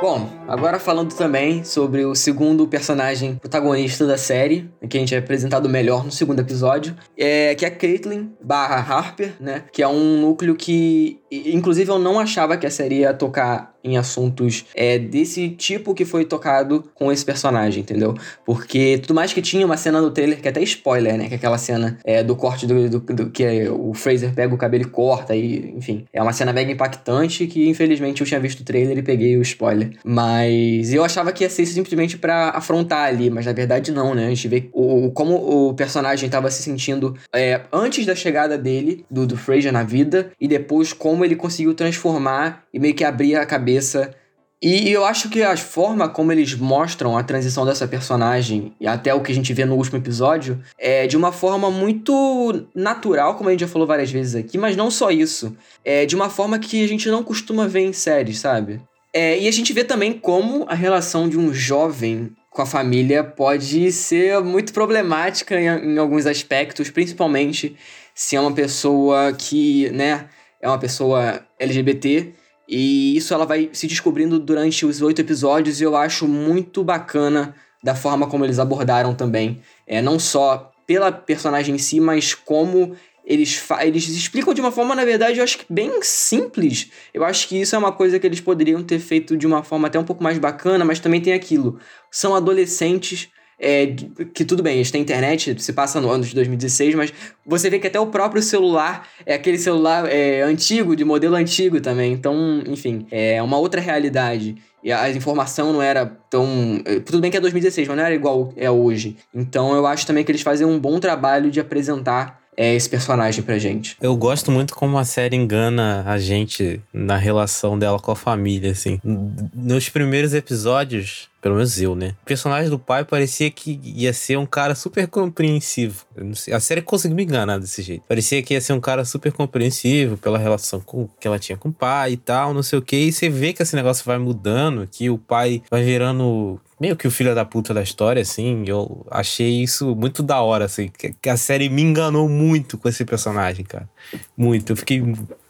Bom, agora falando também sobre o segundo personagem protagonista da série, que a gente é apresentado melhor no segundo episódio, é que é Caitlyn barra Harper, né? Que é um núcleo que, inclusive, eu não achava que a série ia tocar em assuntos é, desse tipo que foi tocado com esse personagem, entendeu? Porque tudo mais que tinha uma cena no trailer que é até spoiler, né? Que é aquela cena é, do corte do, do, do que é, o Fraser pega o cabelo e corta, e enfim. É uma cena mega impactante que infelizmente eu tinha visto o trailer e peguei o spoiler. Mas eu achava que ia ser simplesmente para afrontar ali, mas na verdade não, né? A gente vê o, como o personagem estava se sentindo é, antes da chegada dele, do, do Fraser na vida, e depois como ele conseguiu transformar e meio que abrir a cabeça e eu acho que a forma como eles mostram a transição dessa personagem, e até o que a gente vê no último episódio, é de uma forma muito natural, como a gente já falou várias vezes aqui, mas não só isso. É de uma forma que a gente não costuma ver em séries, sabe? É, e a gente vê também como a relação de um jovem com a família pode ser muito problemática em, em alguns aspectos, principalmente se é uma pessoa que, né, é uma pessoa LGBT e isso ela vai se descobrindo durante os oito episódios e eu acho muito bacana da forma como eles abordaram também. É, não só pela personagem em si, mas como eles, eles explicam de uma forma, na verdade, eu acho que bem simples. Eu acho que isso é uma coisa que eles poderiam ter feito de uma forma até um pouco mais bacana, mas também tem aquilo. São adolescentes é, que tudo bem, eles têm internet, se passa no ano de 2016, mas você vê que até o próprio celular é aquele celular é, antigo, de modelo antigo também. Então, enfim, é uma outra realidade. E a informação não era tão. É, tudo bem que é 2016, mas não era igual é hoje. Então eu acho também que eles fazem um bom trabalho de apresentar é esse personagem pra gente. Eu gosto muito como a série engana a gente na relação dela com a família, assim. Nos primeiros episódios, pelo menos eu, né? O personagem do pai parecia que ia ser um cara super compreensivo. A série conseguiu me enganar desse jeito. Parecia que ia ser um cara super compreensivo pela relação com, que ela tinha com o pai e tal, não sei o que. E você vê que esse negócio vai mudando, que o pai vai virando meio que o filho da puta da história, assim. Eu achei isso muito da hora, assim. Que a série me enganou muito com esse personagem, cara. Muito. Eu fiquei.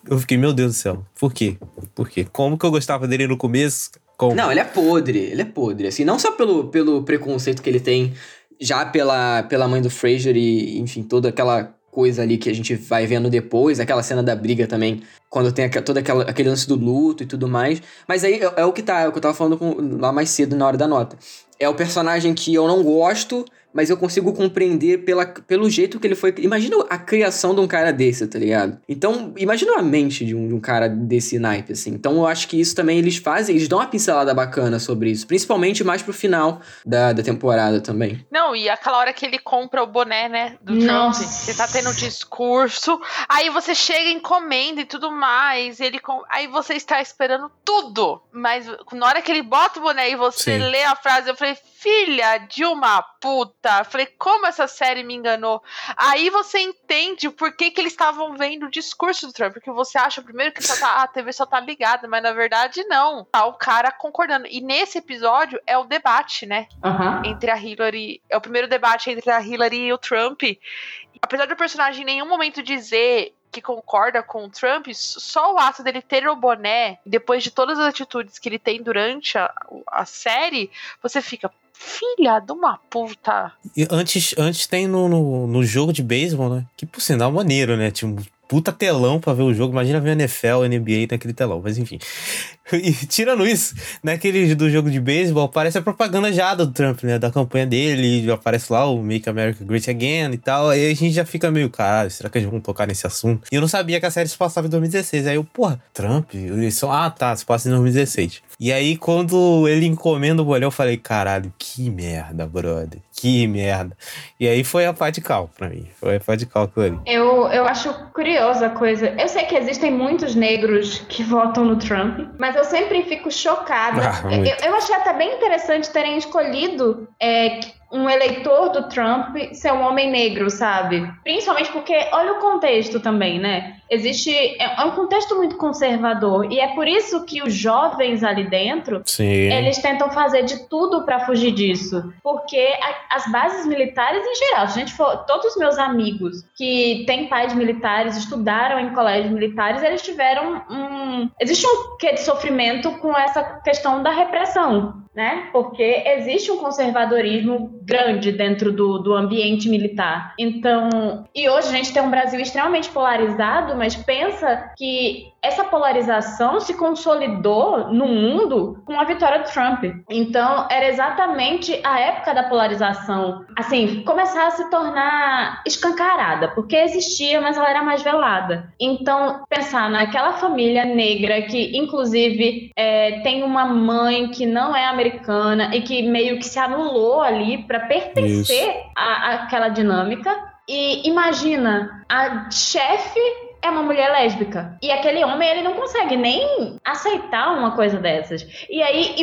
Eu fiquei, meu Deus do céu. Por quê? Por quê? Como que eu gostava dele no começo? Como? Não, ele é podre. Ele é podre. Assim, não só pelo, pelo preconceito que ele tem já pela, pela mãe do Fraser e, enfim, toda aquela coisa ali que a gente vai vendo depois, aquela cena da briga também, quando tem todo aquela, aquele lance do luto e tudo mais. Mas aí é, é, o que tá, é o que eu tava falando com, lá mais cedo na hora da nota. É o personagem que eu não gosto, mas eu consigo compreender pela, pelo jeito que ele foi. Imagina a criação de um cara desse, tá ligado? Então, imagina a mente de um, de um, cara desse naipe, assim. Então, eu acho que isso também eles fazem, eles dão uma pincelada bacana sobre isso, principalmente mais pro final da, da temporada também. Não, e aquela hora que ele compra o boné, né, do Nossa. Trump, você tá tendo um discurso, aí você chega encomenda e tudo mais, ele com... aí você está esperando tudo, mas na hora que ele bota o boné e você Sim. lê a frase, eu falei, filha de uma puta. Falei, como essa série me enganou? Aí você entende o porquê que eles estavam vendo o discurso do Trump. Porque você acha primeiro que tá, ah, a TV só tá ligada, mas na verdade não. Tá o cara concordando. E nesse episódio é o debate, né? Uhum. Entre a Hillary. É o primeiro debate entre a Hillary e o Trump. Apesar do personagem em nenhum momento dizer que concorda com o Trump, só o ato dele ter o boné, depois de todas as atitudes que ele tem durante a, a série, você fica, Filha de uma puta. E antes, antes tem no, no, no jogo de beisebol, né? Que por sinal maneiro, né? Tipo, puta telão pra ver o jogo. Imagina ver a NFL, NBA naquele telão, mas enfim. E tirando isso, naquele do jogo de beisebol, aparece a propaganda já do Trump, né? Da campanha dele, aparece lá o Make America Great Again e tal. Aí a gente já fica meio, caralho, será que eles vão tocar nesse assunto? E eu não sabia que a série se passava em 2016. Aí eu, porra, Trump? Eles são, ah, tá, se passa em 2016. E aí, quando ele encomenda o bolhão, eu falei, caralho, que merda, brother. Que merda. E aí foi a parte de cal pra mim. Foi a parte de cal ali. Eu, eu acho curiosa a coisa. Eu sei que existem muitos negros que votam no Trump, mas eu sempre fico chocada. Ah, eu, eu, achei até bem interessante terem escolhido é, um eleitor do Trump ser um homem negro, sabe? Principalmente porque, olha o contexto também, né? Existe. É, é um contexto muito conservador. E é por isso que os jovens ali dentro Sim. eles tentam fazer de tudo para fugir disso. Porque a, as bases militares, em geral, se a gente for. Todos os meus amigos que têm pais militares, estudaram em colégios militares, eles tiveram um. Existe um quê de sofrimento com essa questão da repressão. Né? Porque existe um conservadorismo grande dentro do, do ambiente militar. Então, e hoje a gente tem um Brasil extremamente polarizado, mas pensa que essa polarização se consolidou no mundo com a vitória do Trump. Então, era exatamente a época da polarização, assim, começar a se tornar escancarada, porque existia, mas ela era mais velada. Então, pensar naquela família negra que, inclusive, é, tem uma mãe que não é americana e que meio que se anulou ali para pertencer àquela dinâmica. E imagina a chefe é uma mulher lésbica. E aquele homem, ele não consegue nem aceitar uma coisa dessas. E aí,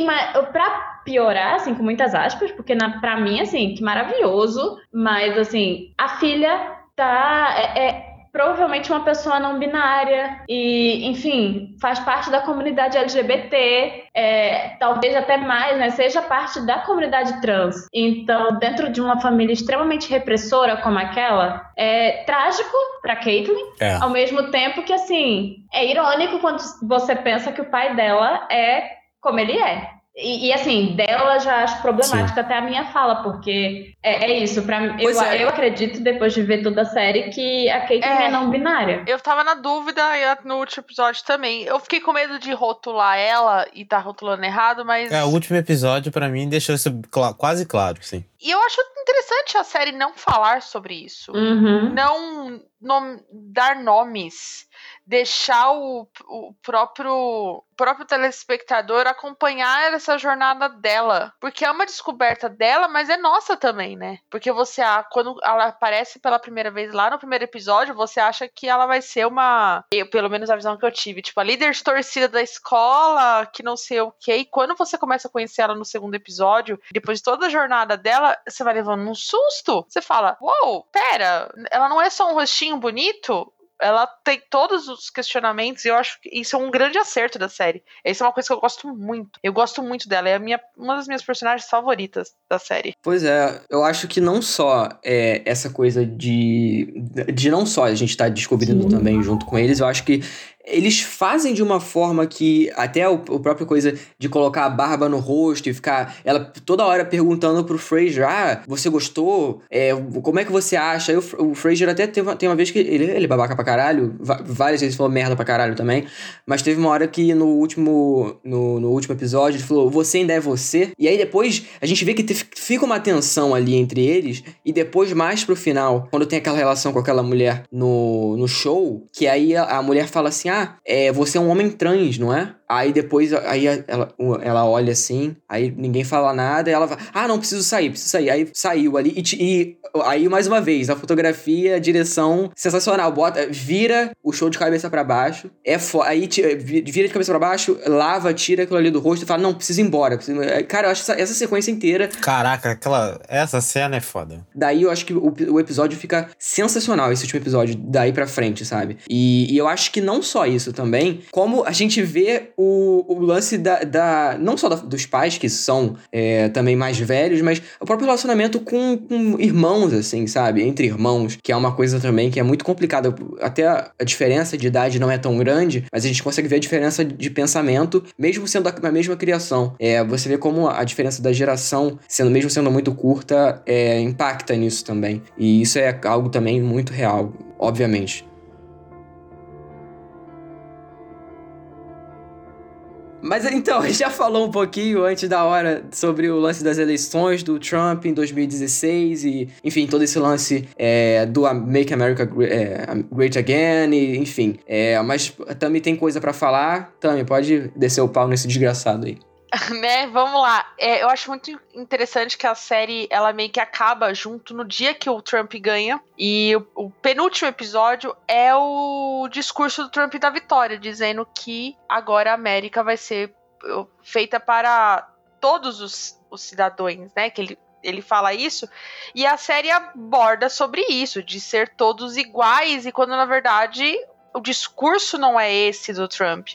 pra piorar, assim, com muitas aspas, porque na, pra mim, assim, que maravilhoso, mas, assim, a filha tá... É, é, provavelmente uma pessoa não binária e, enfim, faz parte da comunidade LGBT, é, talvez até mais, né, seja parte da comunidade trans. Então, dentro de uma família extremamente repressora como aquela, é trágico para Caitlyn, é. ao mesmo tempo que, assim, é irônico quando você pensa que o pai dela é como ele é. E, e, assim, dela já acho problemática Sim. até a minha fala, porque é, é isso. Pra, eu, é. eu acredito, depois de ver toda a série, que a Kate é, é não binária. Eu tava na dúvida no último episódio também. Eu fiquei com medo de rotular ela e tá rotulando errado, mas. É, o último episódio, para mim, deixou isso cl quase claro, sim. E eu acho interessante a série não falar sobre isso. Uhum. Não, não dar nomes deixar o, o próprio próprio telespectador acompanhar essa jornada dela, porque é uma descoberta dela, mas é nossa também, né? Porque você quando ela aparece pela primeira vez lá no primeiro episódio, você acha que ela vai ser uma, eu, pelo menos a visão que eu tive, tipo a líder de torcida da escola, que não sei o que. E quando você começa a conhecer ela no segundo episódio, depois de toda a jornada dela, você vai levando um susto. Você fala: "Uou, pera, ela não é só um rostinho bonito, ela tem todos os questionamentos e eu acho que isso é um grande acerto da série. Isso é uma coisa que eu gosto muito. Eu gosto muito dela, é a minha, uma das minhas personagens favoritas da série. Pois é, eu acho que não só é essa coisa de de não só a gente tá descobrindo Sim. também junto com eles, eu acho que eles fazem de uma forma que até o, o próprio coisa de colocar a barba no rosto e ficar ela toda hora perguntando pro Fraser, ah, você gostou? É, como é que você acha? O, Fraser até teve, tem uma vez que ele, ele é babaca pra caralho, várias vezes falou merda pra caralho também, mas teve uma hora que no último no, no último episódio ele falou, você ainda é você? E aí depois a gente vê que te, fica uma tensão ali entre eles e depois mais pro final, quando tem aquela relação com aquela mulher no, no show, que aí a, a mulher fala assim, ah, é, você é um homem trans, não é? Aí depois, aí ela, ela olha assim, aí ninguém fala nada, ela fala, ah, não, preciso sair, preciso sair. Aí saiu ali, e, e aí mais uma vez, a fotografia, a direção, sensacional. Bota, vira o show de cabeça para baixo, é aí vira de cabeça para baixo, lava, tira aquilo ali do rosto e fala, não, preciso ir embora. Preciso... Cara, eu acho essa, essa sequência inteira... Caraca, aquela, essa cena é foda. Daí eu acho que o, o episódio fica sensacional, esse último episódio, daí pra frente, sabe? E, e eu acho que não só isso também, como a gente vê o, o lance da, da não só da, dos pais, que são é, também mais velhos, mas o próprio relacionamento com, com, irmãos, assim, sabe? Entre irmãos, que é uma coisa também que é muito complicada. Até a, diferença de idade não é tão grande, mas a gente consegue ver a diferença de pensamento, mesmo sendo a mesma criação. É, você vê como a diferença da geração, sendo mesmo sendo muito curta, é, impacta nisso também. E isso é algo também muito real, obviamente. Mas então, já falou um pouquinho antes da hora sobre o lance das eleições do Trump em 2016 e, enfim, todo esse lance é, do Make America é, Great Again, e, enfim. É, mas também tem coisa para falar. Tami, pode descer o pau nesse desgraçado aí. né, vamos lá. É, eu acho muito interessante que a série ela meio que acaba junto no dia que o Trump ganha. E o, o, penúltimo episódio é o discurso do Trump da vitória, dizendo que agora a América vai ser feita para todos os, os cidadãos, né? Que ele, ele fala isso. E a série aborda sobre isso, de ser todos iguais, e quando na verdade o discurso não é esse do Trump.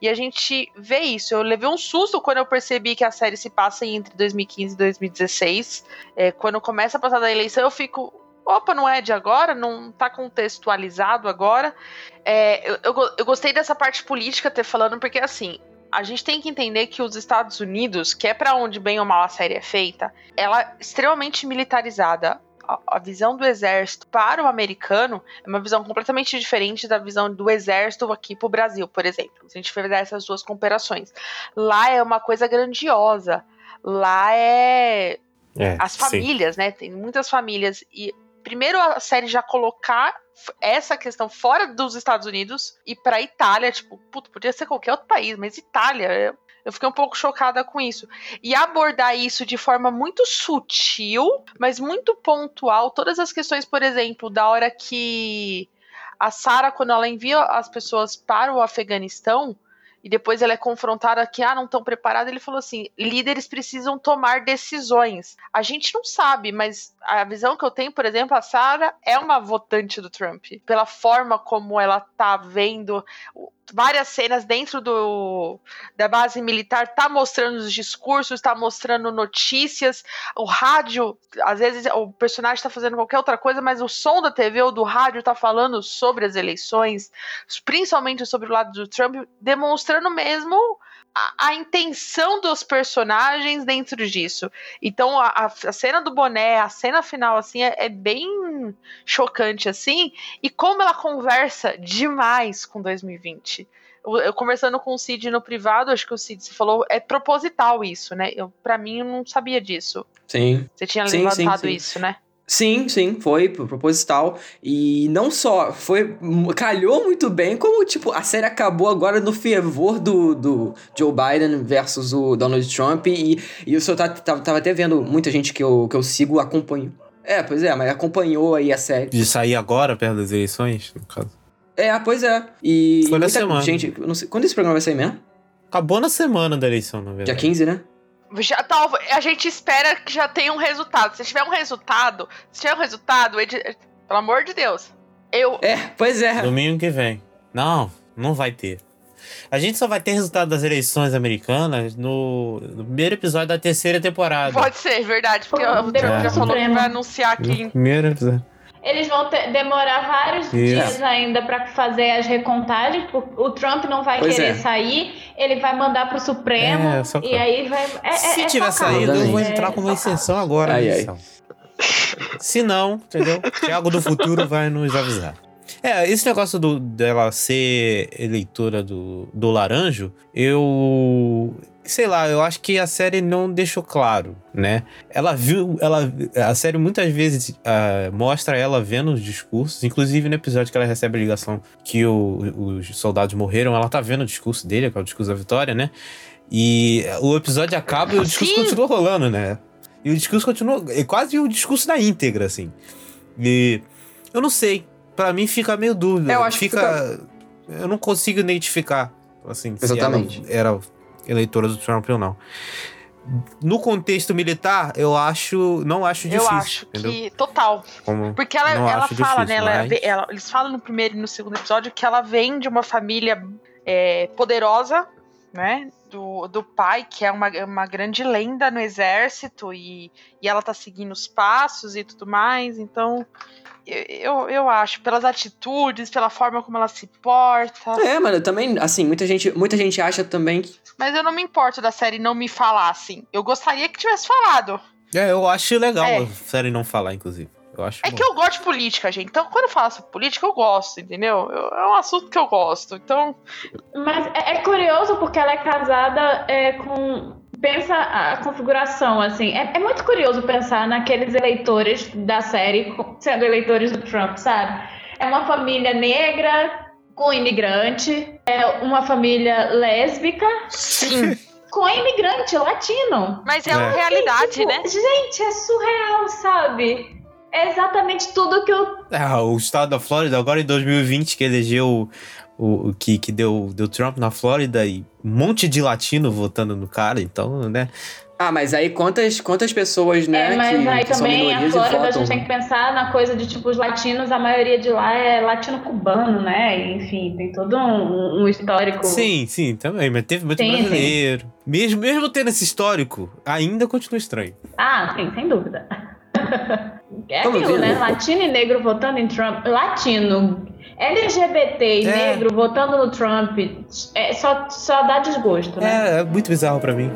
E a gente vê isso. Eu levei um susto quando eu percebi que a série se passa entre 2015 e 2016. É, quando começa a passar da eleição, eu fico. Opa, não é de agora, não tá contextualizado agora. É, eu, eu, eu, gostei dessa parte política ter falando, porque assim, a gente tem que entender que os Estados Unidos, que é para onde bem ou mal a série é feita, ela é extremamente militarizada. A, a visão do exército para o americano é uma visão completamente diferente da visão do exército aqui para o Brasil, por exemplo. Se a gente fizer essas duas comparações. Lá é uma coisa grandiosa. Lá é É, as sim. famílias, né? Tem muitas famílias. E primeiro a série já colocar essa questão fora dos Estados Unidos e pra Itália, tipo, puto, podia ser qualquer outro país, mas Itália. Eu, fiquei um pouco chocada com isso. E abordar isso de forma muito sutil, mas muito pontual. Todas as questões, por exemplo, da hora que a Sarah, quando ela envia as pessoas para o Afeganistão, e depois ela é confrontada que, ah, não estão preparados, ele falou assim: líderes precisam tomar decisões. A gente não sabe, mas a visão que eu tenho, por exemplo, a Sarah é uma votante do Trump. Pela forma como ela tá vendo várias cenas dentro do da base militar, tá mostrando os discursos, tá mostrando notícias, o rádio, às vezes o personagem tá fazendo qualquer outra coisa, mas o som da TV ou do rádio tá falando sobre as eleições, principalmente sobre o lado do Trump, demonstrando mesmo a, a intenção dos personagens dentro disso. Então a, a- cena do boné, a cena final, assim, é, é bem chocante, assim, e como ela conversa demais com 2020. Eu, eu conversando com o Cid no privado, acho que o Cid se falou, é proposital isso, né? Eu, pra mim, eu não sabia disso. Sim. Você tinha Sim, sim, levantado sim. isso, né? Sim, sim, foi pro- proposital. E não só, foi. Calhou muito bem, como, tipo, a série acabou agora no fervor do, do Joe Biden versus o Donald Trump. E, e eu só tá- tava, tava até vendo muita gente que eu, que eu sigo acompanhou. É, pois é, mas acompanhou aí a série. De sair agora, perto das eleições, no caso. É, pois é. E. Foi na semana. Gente, não sei. Quando esse programa vai sair mesmo? Acabou na semana da eleição, na Dia verdade. 15, né? Já tá, a gente espera que já tenha um resultado. Se tiver um resultado, se tiver um resultado, edi- pelo amor de Deus. Eu, É, pois é. Domingo que vem. Não, não vai ter. A gente só vai ter resultado das eleições americanas no, no primeiro episódio da terceira temporada. Pode ser, verdade, porque o Trump já É. falou que vai anunciar aqui. No primeiro episódio. Eles vão ter- demorar vários Isso. dias ainda para fazer as recontagens. porque O Trump não vai Pois querer é. sair, ele vai mandar pro Supremo É, só e aí vai. é- é- Se é tiver saído, eu vou entrar com uma É exceção agora Ai, ai. Se não, entendeu? Thiago do futuro vai nos avisar. É, esse negócio do, dela ser eleitora do, do Laranjo, eu. Sei lá, eu acho que a série não deixou claro, né? Ela viu. Ela, a série muitas vezes ah, mostra ela vendo os discursos, inclusive no episódio que ela recebe a ligação que o- os soldados morreram, ela tá vendo o discurso dele, que é o discurso da vitória, né? E o episódio acaba e o discurso Sim. continua rolando, né? E o discurso continua. É quase o discurso na íntegra, assim. E eu não sei. Pra mim fica meio dúvida. Eu acho que fica. Eu não consigo identificar, assim, Exatamente. se ela era eleitora do Trump ou não. No contexto militar, eu acho. Não acho difícil. eu acho entendeu? que. Total. Como- Porque ela, ela fala, difícil, né? ela- mas- ela- eles falam no primeiro e no segundo episódio que ela vem de uma família é, poderosa, né? Do, do pai, que é uma, uma grande lenda no exército, e, e ela tá seguindo os passos e tudo mais. Então, eu, eu, acho, pelas atitudes, pela forma como ela se porta. É, mano, também, assim, muita gente, muita gente acha também que. Mas eu não me importo da série não me falar assim. Eu gostaria que tivesse falado. É, eu acho legal É. a série não falar, inclusive. Eu acho É bom. que eu gosto de política, gente. Então, quando eu falo sobre política, eu gosto, entendeu? Eu- é um assunto que eu gosto. Então, Mas é, é curioso porque ela é casada é, com. Pensa a configuração, assim. É, é muito curioso pensar naqueles eleitores da série sendo eleitores do Trump, sabe? É uma família negra com imigrante, é uma família lésbica sim. com imigrante latino. Mas é, É. uma realidade, Tipo, né? Gente, é surreal, sabe? É exatamente tudo que eu. É, o estado da Flórida, agora em 2020, que elegeu o, o que, que deu, deu Trump na Flórida e um monte de latino votando no cara, então, né? Ah, mas aí quantas, quantas pessoas, né, é, mas que, aí que também a Flórida a gente tem que pensar na coisa de tipo os latinos, a maioria de lá é latino-cubano, né? Enfim, tem todo um, um histórico. Sim, sim, também, mas teve muito Sim, sim. brasileiro. Mesmo, mesmo tendo esse histórico, ainda continua estranho. Ah, sim, sem dúvida. É aquilo, né? Latino e negro votando em Trump. Latino LGBT e É. negro votando no Trump é, só, só dá desgosto, né? É, é muito bizarro pra mim.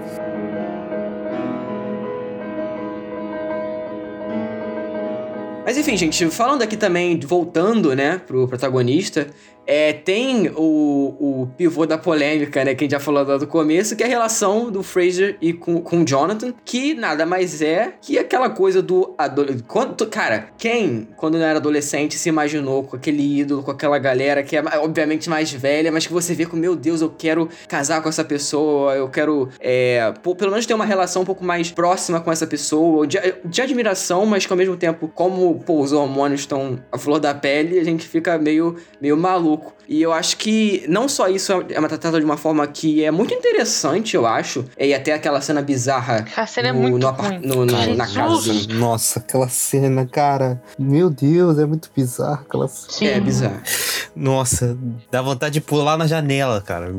Mas enfim, gente, falando aqui também, voltando, né, pro protagonista, é, tem o, o pivô da polêmica, né, que a gente já falou lá do começo, que é a relação do Fraser e com, com o Jonathan, que nada mais é que aquela coisa do... Quando, cara, quem, quando não era adolescente, se imaginou com aquele ídolo, com aquela galera que é obviamente mais velha, mas que você vê com, meu Deus, eu quero casar com essa pessoa, eu quero, é, pô, pelo menos ter uma relação um pouco mais próxima com essa pessoa, de, de admiração, mas que ao mesmo tempo, como pô, os hormônios estão à flor da pele, a gente fica meio, meio maluco. руку. E eu acho que não só isso é uma tratada de uma forma que é muito interessante, eu acho, e até aquela cena bizarra A cena é no, muito no no- no- na casa. Nossa, aquela cena, cara. Meu Deus, é muito bizarro aquela cena. Sim. É bizarro. Nossa, dá vontade de pular na janela, cara.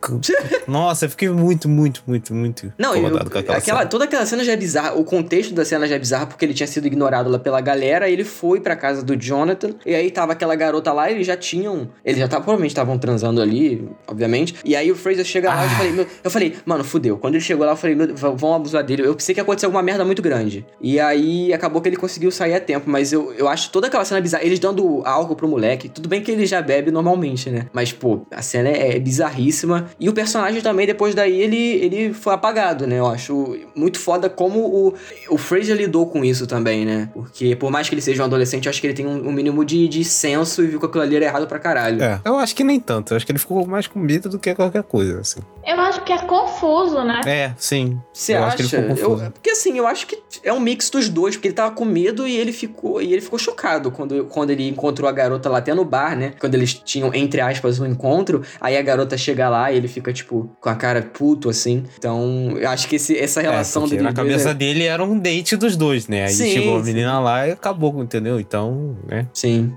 Nossa, eu fiquei muito, muito, muito, muito Não, eu, incomodado com aquela, aquela, cena. toda aquela cena já é bizarra. O contexto da cena já é bizarro porque ele tinha sido ignorado lá pela galera. Ele foi pra casa do Jonathan. E aí tava aquela garota lá. Eles já tinham. Eles já tavam, provavelmente estavam transando ali, obviamente. E aí o Fraser chega lá e eu Ah. falei, meu, eu falei, mano, fudeu. Quando ele chegou lá, eu falei, meu, vão abusar dele. Eu pensei que ia acontecer alguma merda muito grande. E aí acabou que ele conseguiu sair a tempo. Mas eu, eu acho toda aquela cena bizarra. Eles dando álcool pro moleque. Tudo bem que ele já bebe normalmente, né? Mas, pô, a cena é, é bizarríssima. E o personagem também, depois daí, ele, ele foi apagado, né? Eu acho muito foda como o, o Fraser lidou com isso também, né? Porque, por mais que ele seja um adolescente, eu acho que ele tem um, um mínimo de, de senso e viu que aquilo ali era errado pra caralho. É, eu acho que nem tanto. Eu acho que ele ficou mais com medo do que qualquer coisa, assim. Eu acho que é confuso, né? É, sim. Você eu acha? acho que ele ficou Eu- confuso. porque assim, eu acho que é um mix dos dois, porque ele tava com medo e ele ficou e ele ficou chocado quando, quando ele encontrou a garota lá até no bar, né? Quando eles tinham, entre aspas, um encontro, aí a garota chega lá e ele fica, tipo, com a cara puto, assim. Então, eu acho que esse- essa relação é, dele. na cabeça é- dele era um date dos dois, né? Aí Sim, chegou a sim. menina lá e acabou, entendeu? Então, né? Sim.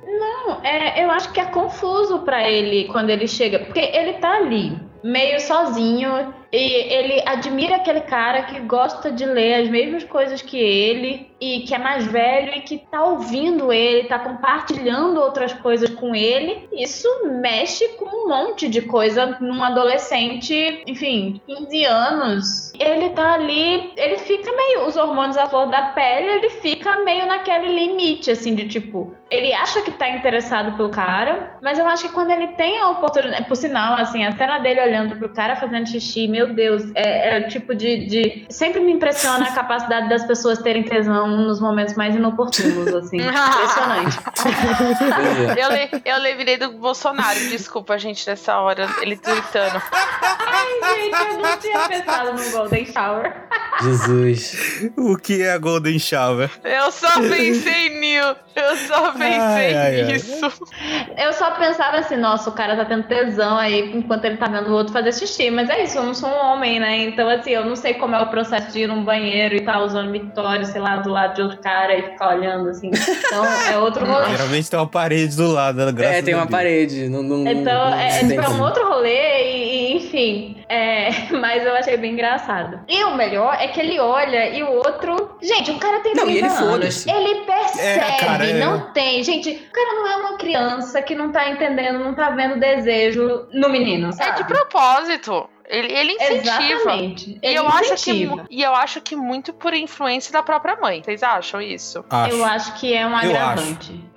É, eu acho que é confuso pra ele quando ele chega, porque ele tá ali, meio sozinho, e ele admira aquele cara que gosta de ler as mesmas coisas que ele, e que é mais velho e que tá ouvindo ele, tá compartilhando outras coisas com ele. Isso mexe com um monte de coisa num adolescente, enfim, 15 anos. Ele tá ali, ele fica meio, os hormônios à flor da pele, ele fica meio naquele limite, assim, de tipo, ele acha que tá interessado pelo cara, mas eu acho que quando ele tem a oportunidade, por sinal, assim, a cena dele olhando pro cara fazendo xixi, meu Deus, é, é o tipo de, de. Sempre me impressiona a capacidade das pessoas terem tesão nos momentos mais inoportunos, assim. Impressionante. É. Eu, le- eu lembrei do Bolsonaro, desculpa, gente, nessa hora, ele gritando. Ai, gente, eu não tinha pensado no Golden Shower. Jesus. O que é a Golden Shower? Eu só pensei nisso, eu só pensei Ai, ai, ai. nisso. Eu só pensava assim, nossa, o cara tá tendo tesão aí enquanto ele tá vendo o outro fazer xixi. Mas é isso, eu não sou um homem, né? Então, assim, eu não sei como é o processo de ir num banheiro e tá usando mictório, sei lá, do lado de outro cara e ficar olhando, assim. Então, é outro rolê. Geralmente tem uma parede do lado, né? graças É, tem uma Deus. parede. Não, não, Então, não- é, não é, tem tipo, é um outro rolê enfim. É, mas eu achei bem engraçado. E o melhor é que ele olha e o outro. Gente, o cara tem Não, 30 e ele anos. Ele percebe, É, cara, é. não tem. Gente, o cara não é uma criança que não tá entendendo, não tá vendo desejo no menino. É Sabe? de propósito. Ele, ele incentiva. Exatamente. E Ele eu, acho que, incentiva. e eu acho que muito por influência da própria mãe. Vocês acham isso? Acho. Eu acho que é um Eu agravante.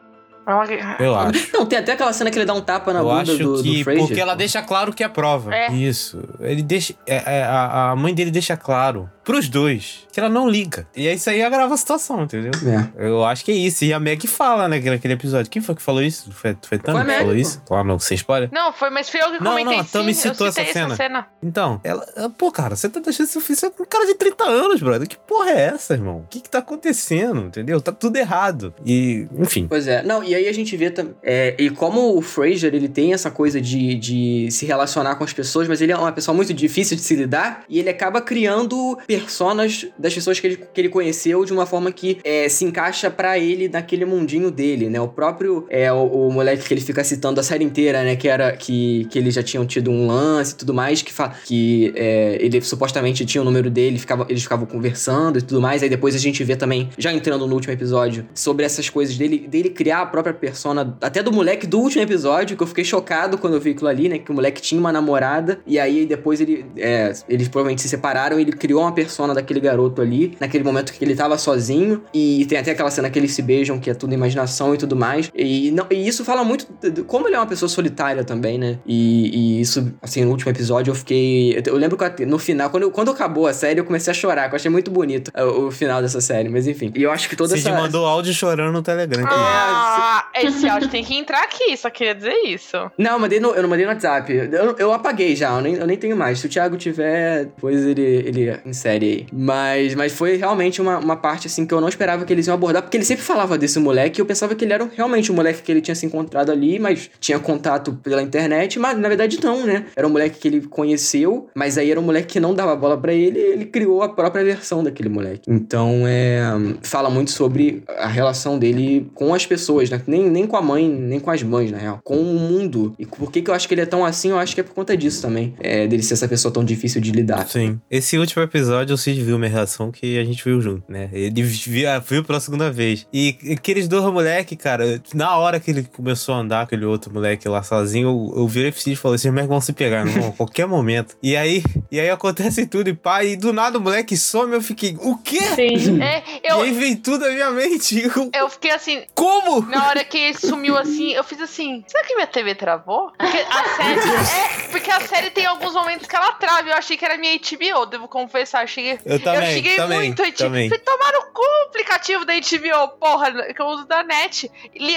Eu acho. Não, tem até aquela cena que ele dá um tapa na Eu bunda acho do, que do Fraser. porque ela deixa claro que é prova. É. Isso. Ele deixa. é- é, a, a mãe dele deixa claro pros dois que ela não liga. E aí isso aí agrava a situação, entendeu? É. Eu acho que é isso. E a Meg fala, né, naquele episódio. Quem foi que falou isso? Foi, foi Tami Foi que falou isso? Claro, não, sem spoiler. Não, foi, mas fui eu que Não, comentei não, a Tami citou eu citei essa essa cena. Então, ela. Pô, cara, você tá deixando isso você é um cara de 30 anos, brother. Que porra é essa, irmão? O que que tá acontecendo? Entendeu? Tá tudo errado. E, enfim. Pois é. Não, e aí a gente vê também. É, e como o Fraser, ele tem essa coisa de, de se relacionar com as pessoas, mas ele é uma pessoa muito difícil de se lidar, e ele acaba criando personas das pessoas que ele, que ele conheceu de uma forma que é, se encaixa para ele naquele mundinho dele, né? O próprio é o, o, moleque que ele fica citando a série inteira, né? Que era que, que eles já tinham tido um lance e tudo mais, que, fa que é, ele supostamente tinha o número dele, ficava, eles ficavam conversando e tudo mais. Aí depois a gente vê também, já entrando no último episódio, sobre essas coisas dele, dele criar a própria persona, até do moleque do último episódio, que eu fiquei chocado quando eu vi aquilo ali, né? Que o moleque tinha uma namorada, e aí depois ele. É, eles provavelmente se separaram, ele criou uma persona daquele garoto ali, naquele momento que ele tava sozinho, e tem até aquela cena que eles se beijam, que é tudo imaginação e tudo mais. E, não, e isso fala muito de como ele é uma pessoa solitária também, né? E, e isso, assim, no último episódio eu fiquei. Eu lembro que no final, quando, quando acabou a série, eu comecei a chorar, que eu achei muito bonito o, o final dessa série, mas enfim. E eu acho que toda Você essa. mandou áudio chorando no Telegram. Ah, esse áudio tem que entrar aqui, só queria dizer isso. Não, eu, mandei no, eu não mandei no WhatsApp. Eu, eu apaguei já, eu nem, eu nem tenho mais. Se o Thiago tiver, depois ele, ele insere aí. Mas, mas foi realmente uma, uma parte, assim, que eu não esperava que eles iam abordar, porque ele sempre falava desse moleque e eu pensava que ele era realmente um moleque que ele tinha se encontrado ali, mas tinha contato pela internet, mas na verdade não, né? Era um moleque que ele conheceu, mas aí era um moleque que não dava bola para ele, ele criou a própria versão daquele moleque. Então, é. Fala muito sobre a relação dele com as pessoas, né? Nem, nem com a mãe, nem com as mães, na real. Com o mundo. E por que, que eu acho que ele é tão assim? Eu acho que é por conta disso também. É, dele ser essa pessoa tão difícil de lidar. Sim. Esse último episódio, o Cid viu minha reação que a gente viu junto, né? Ele viu, viu pela segunda vez. E aqueles dois moleques, cara, na hora que ele começou a andar, aquele outro moleque lá sozinho, eu, eu virei pro Cid e falei: esses moleques vão se pegar, não, a qualquer momento. E aí, e aí acontece tudo, e pá, e do nada o moleque some, eu fiquei, o quê? Sim. É, eu, E aí vem tudo na minha mente. Eu, eu fiquei assim, Como? Na hora que ele sumiu assim, eu fiz assim: será que minha TV travou? Porque a série. é, porque a série tem alguns momentos que ela trava. Eu achei que era minha HBO, devo confessar. Eu cheguei, Eu também, cheguei também, muito antes. também. Fui tomar no cu o aplicativo da HBO, porra, que eu uso da net.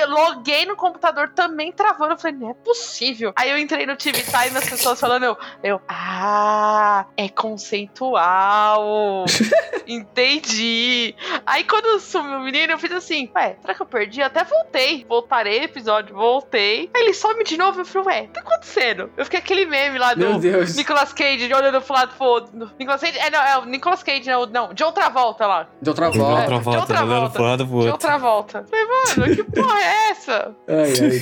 Loguei no computador também travando. Eu falei, não é possível. Aí eu entrei no TV Time as pessoas falando, eu, eu ah, é conceitual. Entendi. Aí quando sumiu o menino, eu fiz assim, ué, será que eu perdi? Eu até voltei. Voltarei episódio, voltei. Aí ele some de novo, eu falei, ué, o que tá acontecendo? Eu fiquei aquele meme lá do. Nicolas Cage olhando pro lado, pô, no- Nicolas Cage, é, não, é o Nicolas Cage, não, não, de outra volta lá. De outra De volta. outra de volta, outra volta. pro lado pro De outra volta. Falei, mano, que porra é essa? Ai, ai.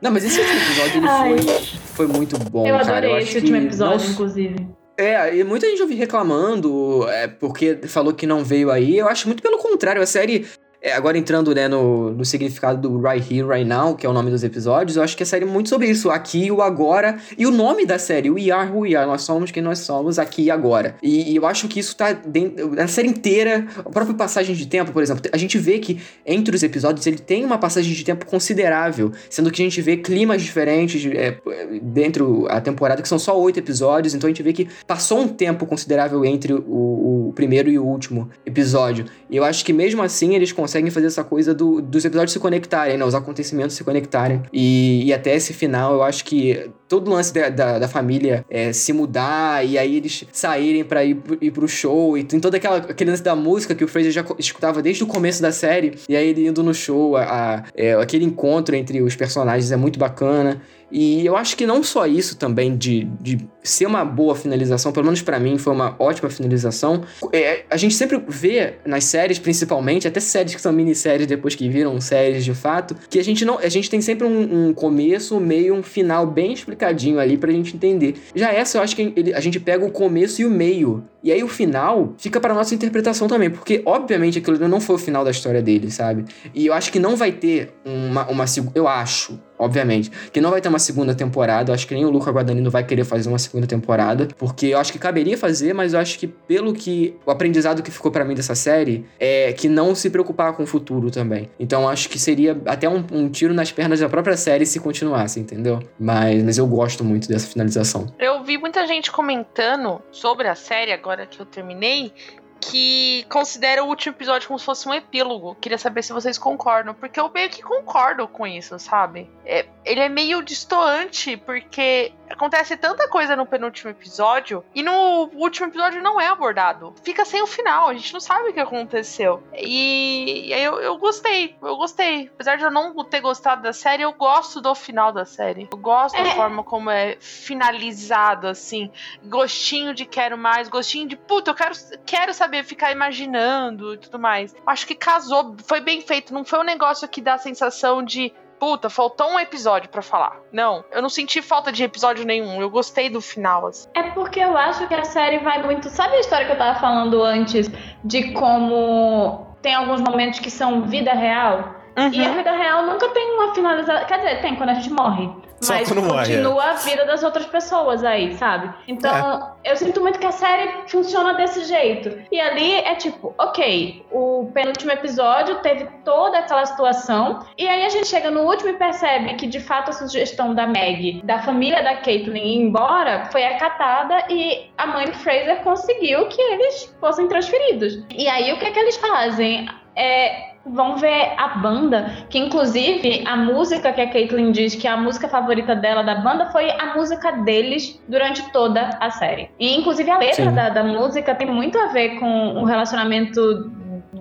Não, mas esse último episódio ele Ai. foi, foi muito bom, Eu cara. adorei acho esse último episódio, não- inclusive. É, e muita gente ouvi reclamando, é, porque falou que não veio aí. Eu acho muito pelo contrário, a série. É, agora entrando né, no, no significado do Right Here, Right Now, que é o nome dos episódios, eu acho que a série é muito sobre isso. Aqui, o agora. E o nome da série, We Are Who We Are. Nós somos quem nós somos, aqui e agora. E, e eu acho que isso tá dentro. Na série inteira, a própria passagem de tempo, por exemplo, a gente vê que entre os episódios ele tem uma passagem de tempo considerável, sendo que a gente vê climas diferentes é, dentro a temporada, que são só oito episódios, então a gente vê que passou um tempo considerável entre o, o primeiro e o último episódio. E eu acho que mesmo assim eles conseguem fazer essa coisa do- dos episódios se conectarem, né? Os acontecimentos se conectarem. E, e até esse final, eu acho que todo o lance da, da, da família é, se mudar e aí eles saírem pra ir, ir pro show e tem todo aquela, aquele lance da música que o Fraser já escutava desde o começo da série. E aí ele indo no show, a, a- é, aquele encontro entre os personagens é muito bacana. E eu acho que não só isso também de, de ser uma boa finalização, pelo menos pra mim foi uma ótima finalização. É, a gente sempre vê nas séries, principalmente, até séries que são minisséries depois que viram séries de fato, que a gente não, a gente tem sempre um, um começo, um meio, um final bem explicadinho ali pra gente entender. Já essa eu acho que ele- a gente pega o começo e o meio. E aí o final fica pra nossa interpretação também, porque obviamente aquilo não foi o final da história dele, sabe? E eu acho que não vai ter uma, uma eu acho, obviamente, que não vai ter uma segunda temporada. Eu acho que nem o Luca Guadagnino vai querer fazer uma segunda temporada, porque eu acho que caberia fazer, mas eu acho que pelo que o aprendizado que ficou pra mim dessa série é que não se preocupar com o futuro também. Então acho que seria até um, um tiro nas pernas da própria série se continuasse, entendeu? Mas, mas eu gosto muito dessa finalização. Eu vi muita gente comentando sobre a série, agora que eu terminei, que considera o último episódio como se fosse um epílogo. Queria saber se vocês concordam, porque eu meio que concordo com isso, sabe? É, ele é meio distoante, porque acontece tanta coisa no penúltimo episódio e no último episódio não é abordado. Fica sem o final, a gente não sabe o que aconteceu. E, e aí eu, eu gostei, eu gostei. Apesar de eu não ter gostado da série, eu gosto do final da série. Eu gosto é. da forma como é finalizado, assim. Gostinho de quero mais, gostinho de puta, eu quero, quero saber, ficar imaginando e tudo mais. Acho que casou, foi bem feito. Não foi um negócio que dá a sensação de puta, faltou um episódio para falar. Não, eu não senti falta de episódio nenhum. Eu gostei do final. Assim. É porque eu acho que a série vai muito. Sabe a história que eu tava falando antes de como tem alguns momentos que são vida real? Uhum. E a vida real nunca tem uma finalização. Quer dizer, tem quando a gente morre. Mas continua morre, é. a vida das outras pessoas aí, sabe? Então, é. eu sinto muito que a série funciona desse jeito. E ali é tipo, ok, o penúltimo episódio teve toda aquela situação, e aí a gente chega no último e percebe que de fato a sugestão da Meg, da família da Caitlyn ir embora, foi acatada e a mãe do Fraser conseguiu que eles fossem transferidos. E aí o que é que eles fazem? É, vão ver a banda, que inclusive a música que a Caitlyn diz que é a música favorita dela da banda foi a música deles durante toda a série. E inclusive a letra da, da, música tem muito a ver com o relacionamento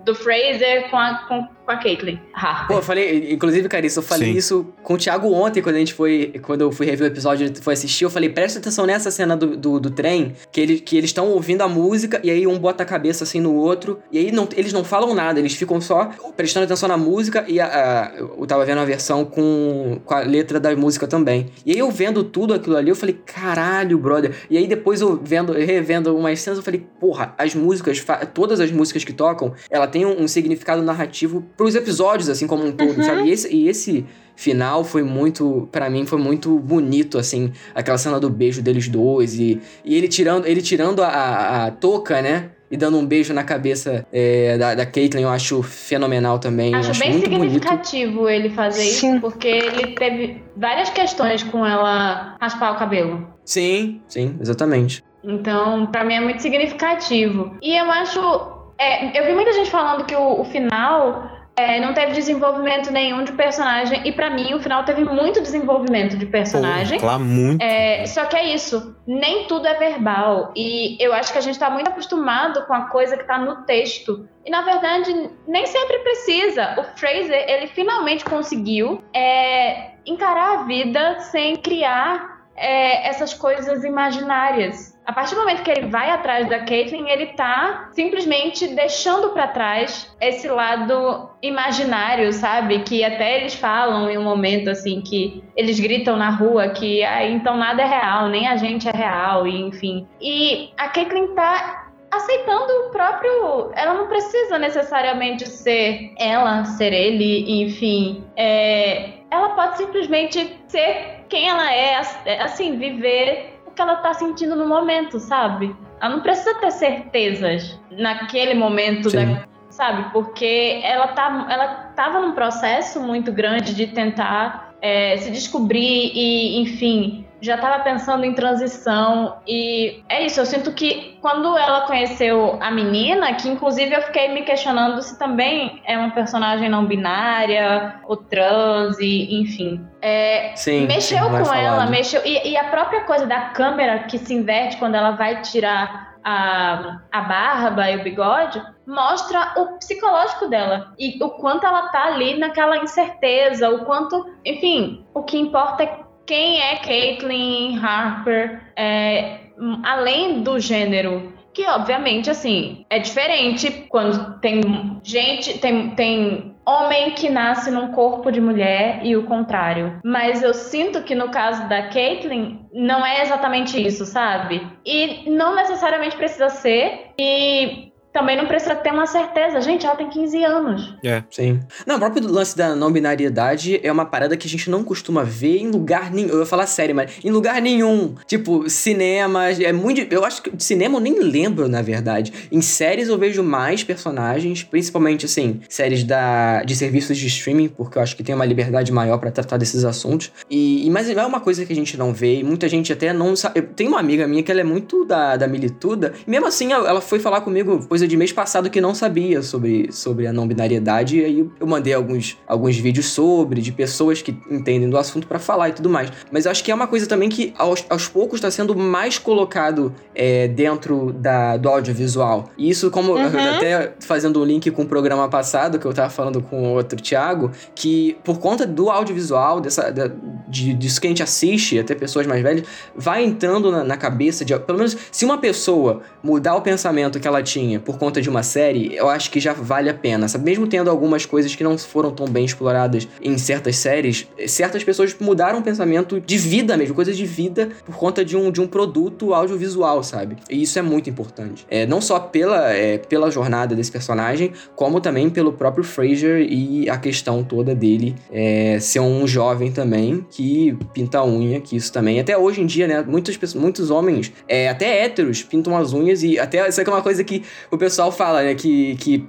do Fraser com a, com com a Caitlyn Harper. Pô, eu falei, inclusive, Carissa, eu falei Sim. isso com o Thiago ontem, quando a gente foi, quando eu fui rever o episódio, foi assistir, eu falei, presta atenção nessa cena do, do, do trem, que, ele, que eles estão ouvindo a música, e aí um bota a cabeça assim no outro, e aí não, eles não falam nada, eles ficam só prestando atenção na música, e a, a, eu tava vendo a versão com, com a letra da música também. E aí eu vendo tudo aquilo ali, eu falei, caralho, brother. E aí depois eu vendo, revendo umas cenas, eu falei, porra, as músicas, todas as músicas que tocam, ela tem um, um significado narrativo pros episódios, assim, como um todo, uhum. sabe? E esse, e esse final foi muito, para mim, foi muito bonito, assim, aquela cena do beijo deles dois e, e ele tirando, ele tirando a, a, a touca, né? E dando um beijo na cabeça é, da, da Caitlyn, eu acho fenomenal também. Acho, acho bem significativo bonito. ele fazer Sim. isso, porque ele teve várias questões com ela raspar o cabelo. Sim, sim, exatamente. Então, para mim é muito significativo. E eu acho. É, eu vi muita gente falando que o, o final é, não teve desenvolvimento nenhum de personagem. E para mim, o final teve muito desenvolvimento de personagem. Pô, claro, muito. É, só que é isso. Nem tudo é verbal. E eu acho que a gente tá muito acostumado com a coisa que tá no texto. E na verdade, nem sempre precisa. O Fraser, ele finalmente conseguiu é, encarar a vida sem criar é, essas coisas imaginárias. A partir do momento que ele vai atrás da Caitlyn, ele tá simplesmente deixando para trás esse lado imaginário, sabe? Que até eles falam em um momento assim que eles gritam na rua que ah, então nada é real, nem a gente é real, e enfim. E a Caitlyn tá aceitando o próprio. Ela não precisa necessariamente ser ela, ser ele, enfim. É... Ela pode simplesmente ser quem ela é, assim, viver que ela tá sentindo no momento, sabe? Ela não precisa ter certezas naquele momento, da, sabe? Porque ela, tá, ela tava num processo muito grande de tentar é, se descobrir e, enfim, já estava pensando em transição e é isso, eu sinto que quando ela conheceu a menina, que inclusive eu fiquei me questionando se também é uma personagem não binária, ou trans, e enfim. É, sim, mexeu sim, com ela, mexeu. E, e a própria coisa da câmera que se inverte quando ela vai tirar a, a barba e o bigode, mostra o psicológico dela e o quanto ela tá ali naquela incerteza, o quanto, enfim, o que importa é quem é Caitlyn Harper, é, além do gênero que obviamente assim é diferente quando tem gente tem, tem homem que nasce num corpo de mulher e o contrário. Mas eu sinto que no caso da Caitlyn não é exatamente isso sabe? E não necessariamente precisa ser. E também não precisa ter uma certeza. Gente, ela tem 15 anos. É, sim. Não, o próprio lance da não binariedade é uma parada que a gente não costuma ver em lugar nenhum. Eu ia falar sério, mas em lugar nenhum. Tipo, cinemas. É muito. Eu acho que de cinema eu nem lembro, na verdade. Em séries eu vejo mais personagens, principalmente, assim, séries da, de serviços de streaming, porque eu acho que tem uma liberdade maior para tratar desses assuntos. E, mas é uma coisa que a gente não vê, e muita gente até não sabe. Eu tenho uma amiga minha que ela é muito da, da milituda, e mesmo assim ela foi falar comigo coisa user de mês passado que não sabia sobre, sobre a não binariedade, e aí eu mandei alguns, alguns vídeos sobre, de pessoas que entendem do assunto para falar e tudo mais. Mas eu acho que é uma coisa também que aos, aos poucos está sendo mais colocado é, dentro da, do audiovisual. E isso, como uhum. até fazendo um link com o programa passado, que eu tava falando com o outro Thiago, que por conta do audiovisual, dessa, da, de, disso que a gente assiste, até pessoas mais velhas, vai entrando na, na cabeça de. Pelo menos, se uma pessoa mudar o pensamento que ela tinha por conta de uma série, eu acho que já vale a pena, sabe? Mesmo tendo algumas coisas que não foram tão bem exploradas em certas séries, certas pessoas mudaram o pensamento de vida mesmo, coisas de vida, por conta de um, de um produto audiovisual, sabe? E isso é muito importante. É, não só pela, é, pela jornada desse personagem, como também pelo próprio Fraser e a questão toda dele é, ser um jovem também que pinta a unha, que isso também. Até hoje em dia, né? Muitos, muitos homens, é, até héteros, pintam as unhas e até isso é uma coisa que o pessoal fala, né? Que, que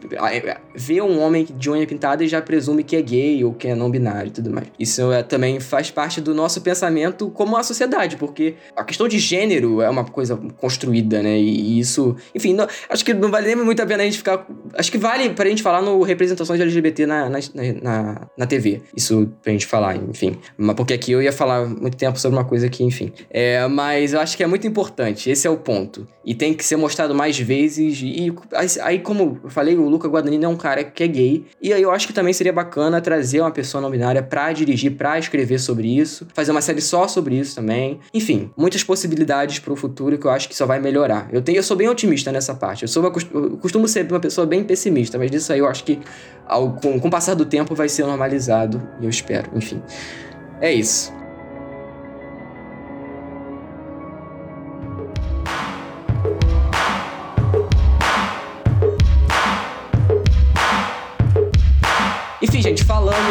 vê um homem de unha pintada e já presume que é gay ou que é não binário e tudo mais. Isso é, também faz parte do nosso pensamento como a sociedade, porque a questão de gênero é uma coisa construída, né? E, isso, enfim, não, acho que não vale nem muito a pena a gente ficar. Acho que vale pra gente falar no representações LGBT na, na, na, na TV. Isso pra gente falar, enfim. Porque aqui eu ia falar muito tempo sobre uma coisa que, enfim. É, mas eu acho que é muito importante, esse é o ponto. E tem que ser mostrado mais vezes. E aí, como eu falei, o Luca Guadagnino é um cara que é gay. E aí eu acho que também seria bacana trazer uma pessoa não binária pra dirigir, pra escrever sobre isso. Fazer uma série só sobre isso também. Enfim, muitas possibilidades pro futuro que eu acho que só vai melhorar. Eu, tenho, eu sou bem otimista nessa parte. Eu, sou eu costumo ser uma pessoa bem pessimista, mas disso aí eu acho que ao, com, com o passar do tempo vai ser normalizado. E eu espero, enfim. É isso.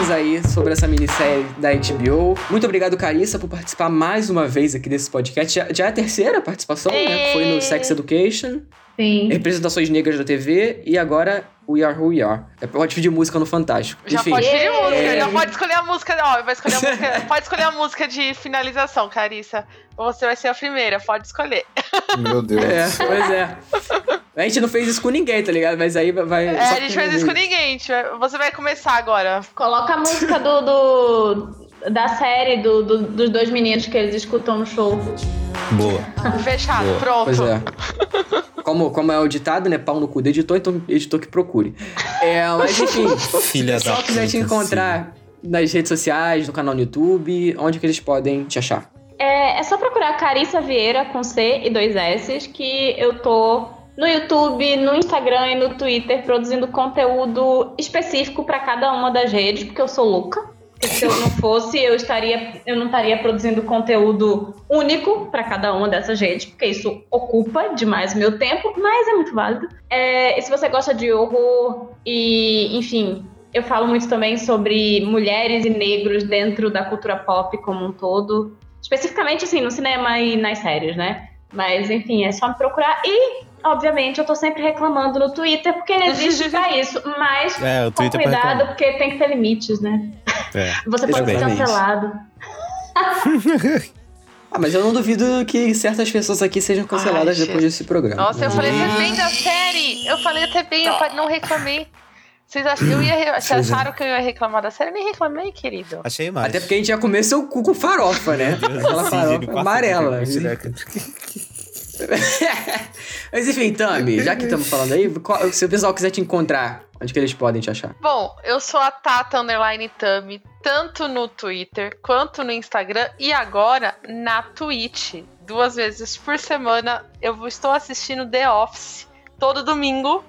Aí sobre essa minissérie da HBO. Muito obrigado, Carissa, por participar mais uma vez aqui desse podcast. Já, já é a terceira participação, né? Foi no Sex Education. Sim. Representações negras da TV e agora We Are Who We Are. É, pode pedir música no Fantástico. Já Enfim, pode pedir música, é... já pode escolher a música. Ó, vai escolher a música. pode escolher a música de finalização, Carissa. Você vai ser a primeira, pode escolher. Meu Deus. É, pois é. A gente não fez isso com ninguém, tá ligado? Mas aí vai. É, a gente fez isso com ninguém. Você vai começar agora. Coloca a música do, do da série do, do, dos dois meninos que eles escutam no show. Boa. Fechado, Boa. pronto. Pois é. Como, como é o ditado, né? Pau no cu do editor, então editor que procure. É, mas enfim, Filha se o pessoal quiser te encontrar nas redes sociais, no canal no YouTube, onde que eles podem te achar? É, é só procurar Carissa Vieira com C e dois S, que eu tô no YouTube, no Instagram e no Twitter produzindo conteúdo específico para cada uma das redes, porque eu sou louca. Se eu não fosse, eu estaria, eu não estaria produzindo conteúdo único para cada uma dessas redes, porque isso ocupa demais meu tempo, mas é muito válido. É, e se você gosta de horror e, enfim, eu falo muito também sobre mulheres e negros dentro da cultura pop como um todo, especificamente assim no cinema e nas séries, né? Mas enfim, é só me procurar e obviamente, eu tô sempre reclamando no Twitter, porque ele existe pra isso. Mas é, com cuidado, porque tem que ter limites, né? É, Você pode ser cancelado. ah, mas eu não duvido que certas pessoas aqui sejam canceladas Ai, depois desse programa. Nossa, eu falei até bem da série. Eu falei até bem, eu não reclamei. Vocês acham, eu ia, vocês acharam que eu ia reclamar da série? Eu nem reclamei, querido. Achei mais. Até porque a gente já comeu o cu com farofa, né? Aquela farofa amarela. Mas enfim, Tami, já que estamos falando aí, se o pessoal quiser te encontrar, onde que eles podem te achar? Bom, eu sou a Tata Underline Tami, tanto no Twitter quanto no Instagram e agora na Twitch. Duas vezes por semana eu estou assistindo The Office todo domingo.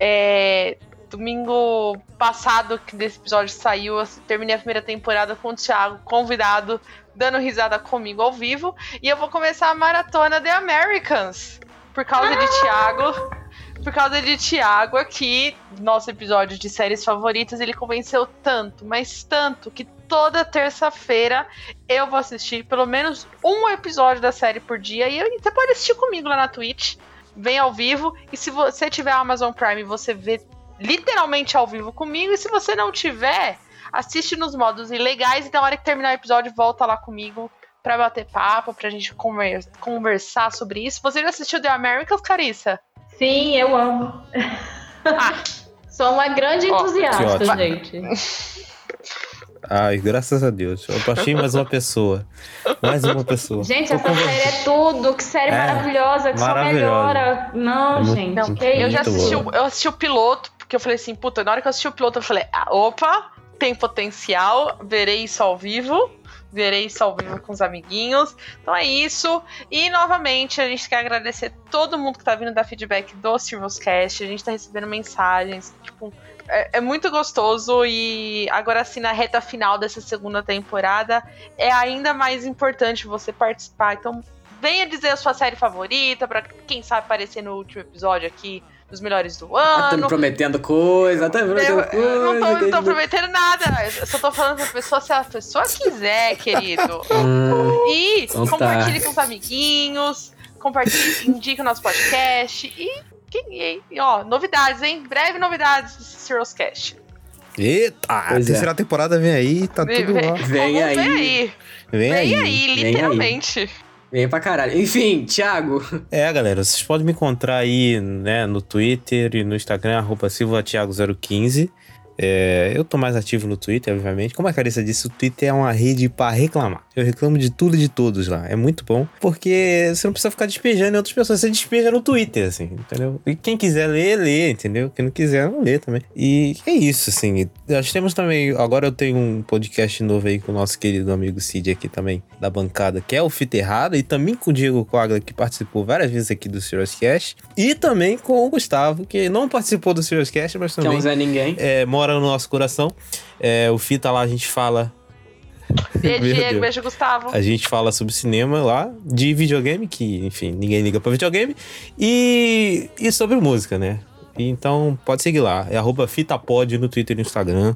É, domingo passado que desse episódio saiu, eu terminei a primeira temporada com o Thiago convidado dando risada comigo ao vivo. E eu vou começar a maratona The Americans. Por causa de Thiago. Por causa de Thiago aqui, nosso episódio de séries favoritas, ele convenceu tanto, mas tanto, que toda terça-feira eu vou assistir pelo menos um episódio da série por dia. E você pode assistir comigo lá na Twitch. Vem ao vivo. E se você tiver Amazon Prime, você vê literalmente ao vivo comigo. E se você não tiver, assiste nos modos ilegais e na hora que terminar o episódio, volta lá comigo pra bater papo, pra gente conversar sobre isso. Você já assistiu The Americans, Carissa? Sim, eu amo. Ah. Sou uma grande que entusiasta, gente. Ai, graças a Deus. Eu achei mais uma pessoa. Mais uma pessoa. Gente, Tô essa com- série é tudo. Que série É, maravilhosa, que só maravilhosa. melhora. Não, É muito- gente. Não, que eu já Muito assisti, boa. eu assisti o piloto, porque eu falei assim, puta, na hora que eu assisti o piloto, eu falei, ah, opa, tem potencial, verei isso ao vivo. Verei isso ao vivo com os amiguinhos. Então é isso. E novamente, a gente quer agradecer todo mundo que tá vindo dar feedback do Cast. A gente tá recebendo mensagens. Tipo, é, é muito gostoso. E agora sim, na reta final dessa segunda temporada, é ainda mais importante você participar. Então, venha dizer a sua série favorita, pra quem sabe aparecer no último episódio aqui dos melhores do Ah, tá me ano. prometendo coisa, tá me Eu, prometendo eu não tô, coisa. não tô prometendo nada. Eu só tô falando pra pessoa se a pessoa quiser, querido. Ah, E Então tá. compartilhe com os amiguinhos. Compartilhe, indique o nosso podcast. E, e, e, ó, novidades, hein? Breve novidades do Cirrus Cast. Eita, a é. terceira temporada vem aí, tá Vem- tudo lá. Vem Vem aí. aí. Vem, Vem aí. aí, Vem pra caralho. Enfim, Thiago. É, galera, vocês podem me encontrar aí, né, no Twitter e no Instagram, arroba silvatiago015. É, eu tô mais ativo no Twitter, obviamente. Como a Carissa disse, o Twitter é uma rede pra reclamar. Eu reclamo de tudo e de todos lá. É muito bom, porque você não precisa ficar despejando em outras pessoas. Você despeja no Twitter, assim, entendeu? E quem quiser ler, lê, entendeu? Quem não quiser, não lê também. E é isso, assim. Nós temos também... Agora eu tenho um podcast novo aí com o nosso querido amigo Cid aqui também, da bancada, que é o Fita Errada. E também com o Diego Coagla, que participou várias vezes aqui do Serious Cast. E também com o Gustavo, que não participou do Serious Cast, mas Que é também um Zé Ninguém. é, mora no nosso coração. É, o Fita lá a gente fala. Beijo, Diego. Beijo, Gustavo. A gente fala sobre cinema lá, de videogame, que, enfim, ninguém liga pra videogame, e, e sobre música, né? Então pode seguir lá. É arroba fitapod no Twitter e no Instagram.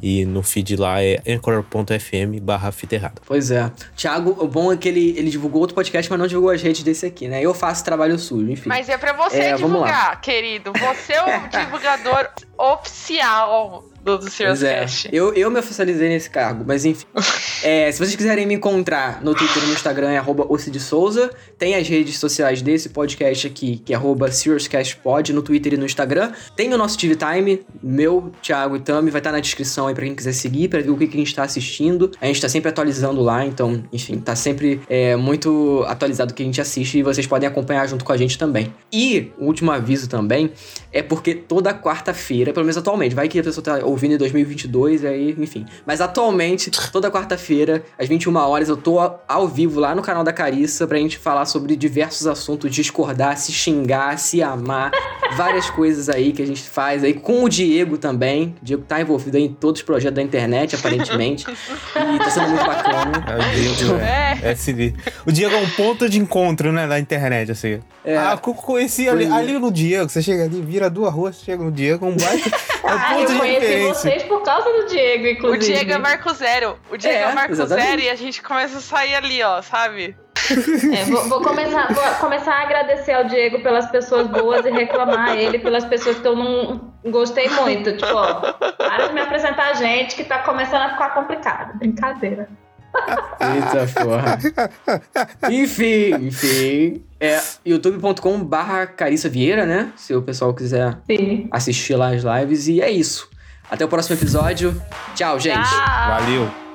E no feed lá é anchor.fm barra fita errada. Pois é. Thiago, o bom é que ele, ele divulgou outro podcast, mas não divulgou as redes desse aqui, né? Eu faço trabalho sujo, enfim. Mas é pra você É, vamos lá. divulgar, querido. Você é o divulgador oficial do, do Serious é. Cast. Eu, eu me oficializei nesse cargo, mas enfim. É, se vocês quiserem me encontrar no Twitter e no Instagram é arroba Souza. Tem as redes sociais desse podcast aqui, que é arroba SeriousCastPod, no Twitter e no Instagram. Tem o nosso TV Time, meu, Thiago e Tami, vai estar na descrição aí pra quem quiser seguir, pra ver o que, que a gente tá assistindo. A gente tá sempre atualizando lá, então, enfim, tá sempre é, muito atualizado o que a gente assiste e vocês podem acompanhar junto com a gente também. E, o último aviso também, é porque toda quarta-feira, pelo menos atualmente, vai que a pessoa tá ouvindo em 2022, aí, enfim. Mas atualmente, toda quarta-feira, às 21 horas, eu tô ao- ao vivo lá no canal da Carissa pra gente falar sobre diversos assuntos, discordar, se xingar, se amar, várias coisas aí que a gente faz aí com o Diego também. O Diego tá envolvido aí em todos os projetos da internet, aparentemente. e tá sendo muito bacana. É o Diego, É. é. SD. O Diego é um ponto de encontro, né, da internet, assim. É. Ah, co- conheci ali, ali no Diego. Você chega ali, vira duas ruas, chega no Diego, um baita. É um Ah, ponto eu de conheci referência. vocês por causa do Diego, O inclusive. Diego é Marco Zero. O Diego é, É, Marco exatamente. Zero e a gente começa a sair ali, ó, sabe? É, vou, vou começar, vou começar a agradecer ao Diego pelas pessoas boas e reclamar a ele pelas pessoas que eu não gostei muito. Tipo, ó, para de me apresentar gente que tá começando a ficar complicado. Brincadeira. Eita porra. enfim, enfim. É youtube.com barra Carissa Vieira, né? Se o pessoal quiser Sim. assistir lá as lives. E é isso. Até o próximo episódio. Tchau, gente. Tchau. Valeu.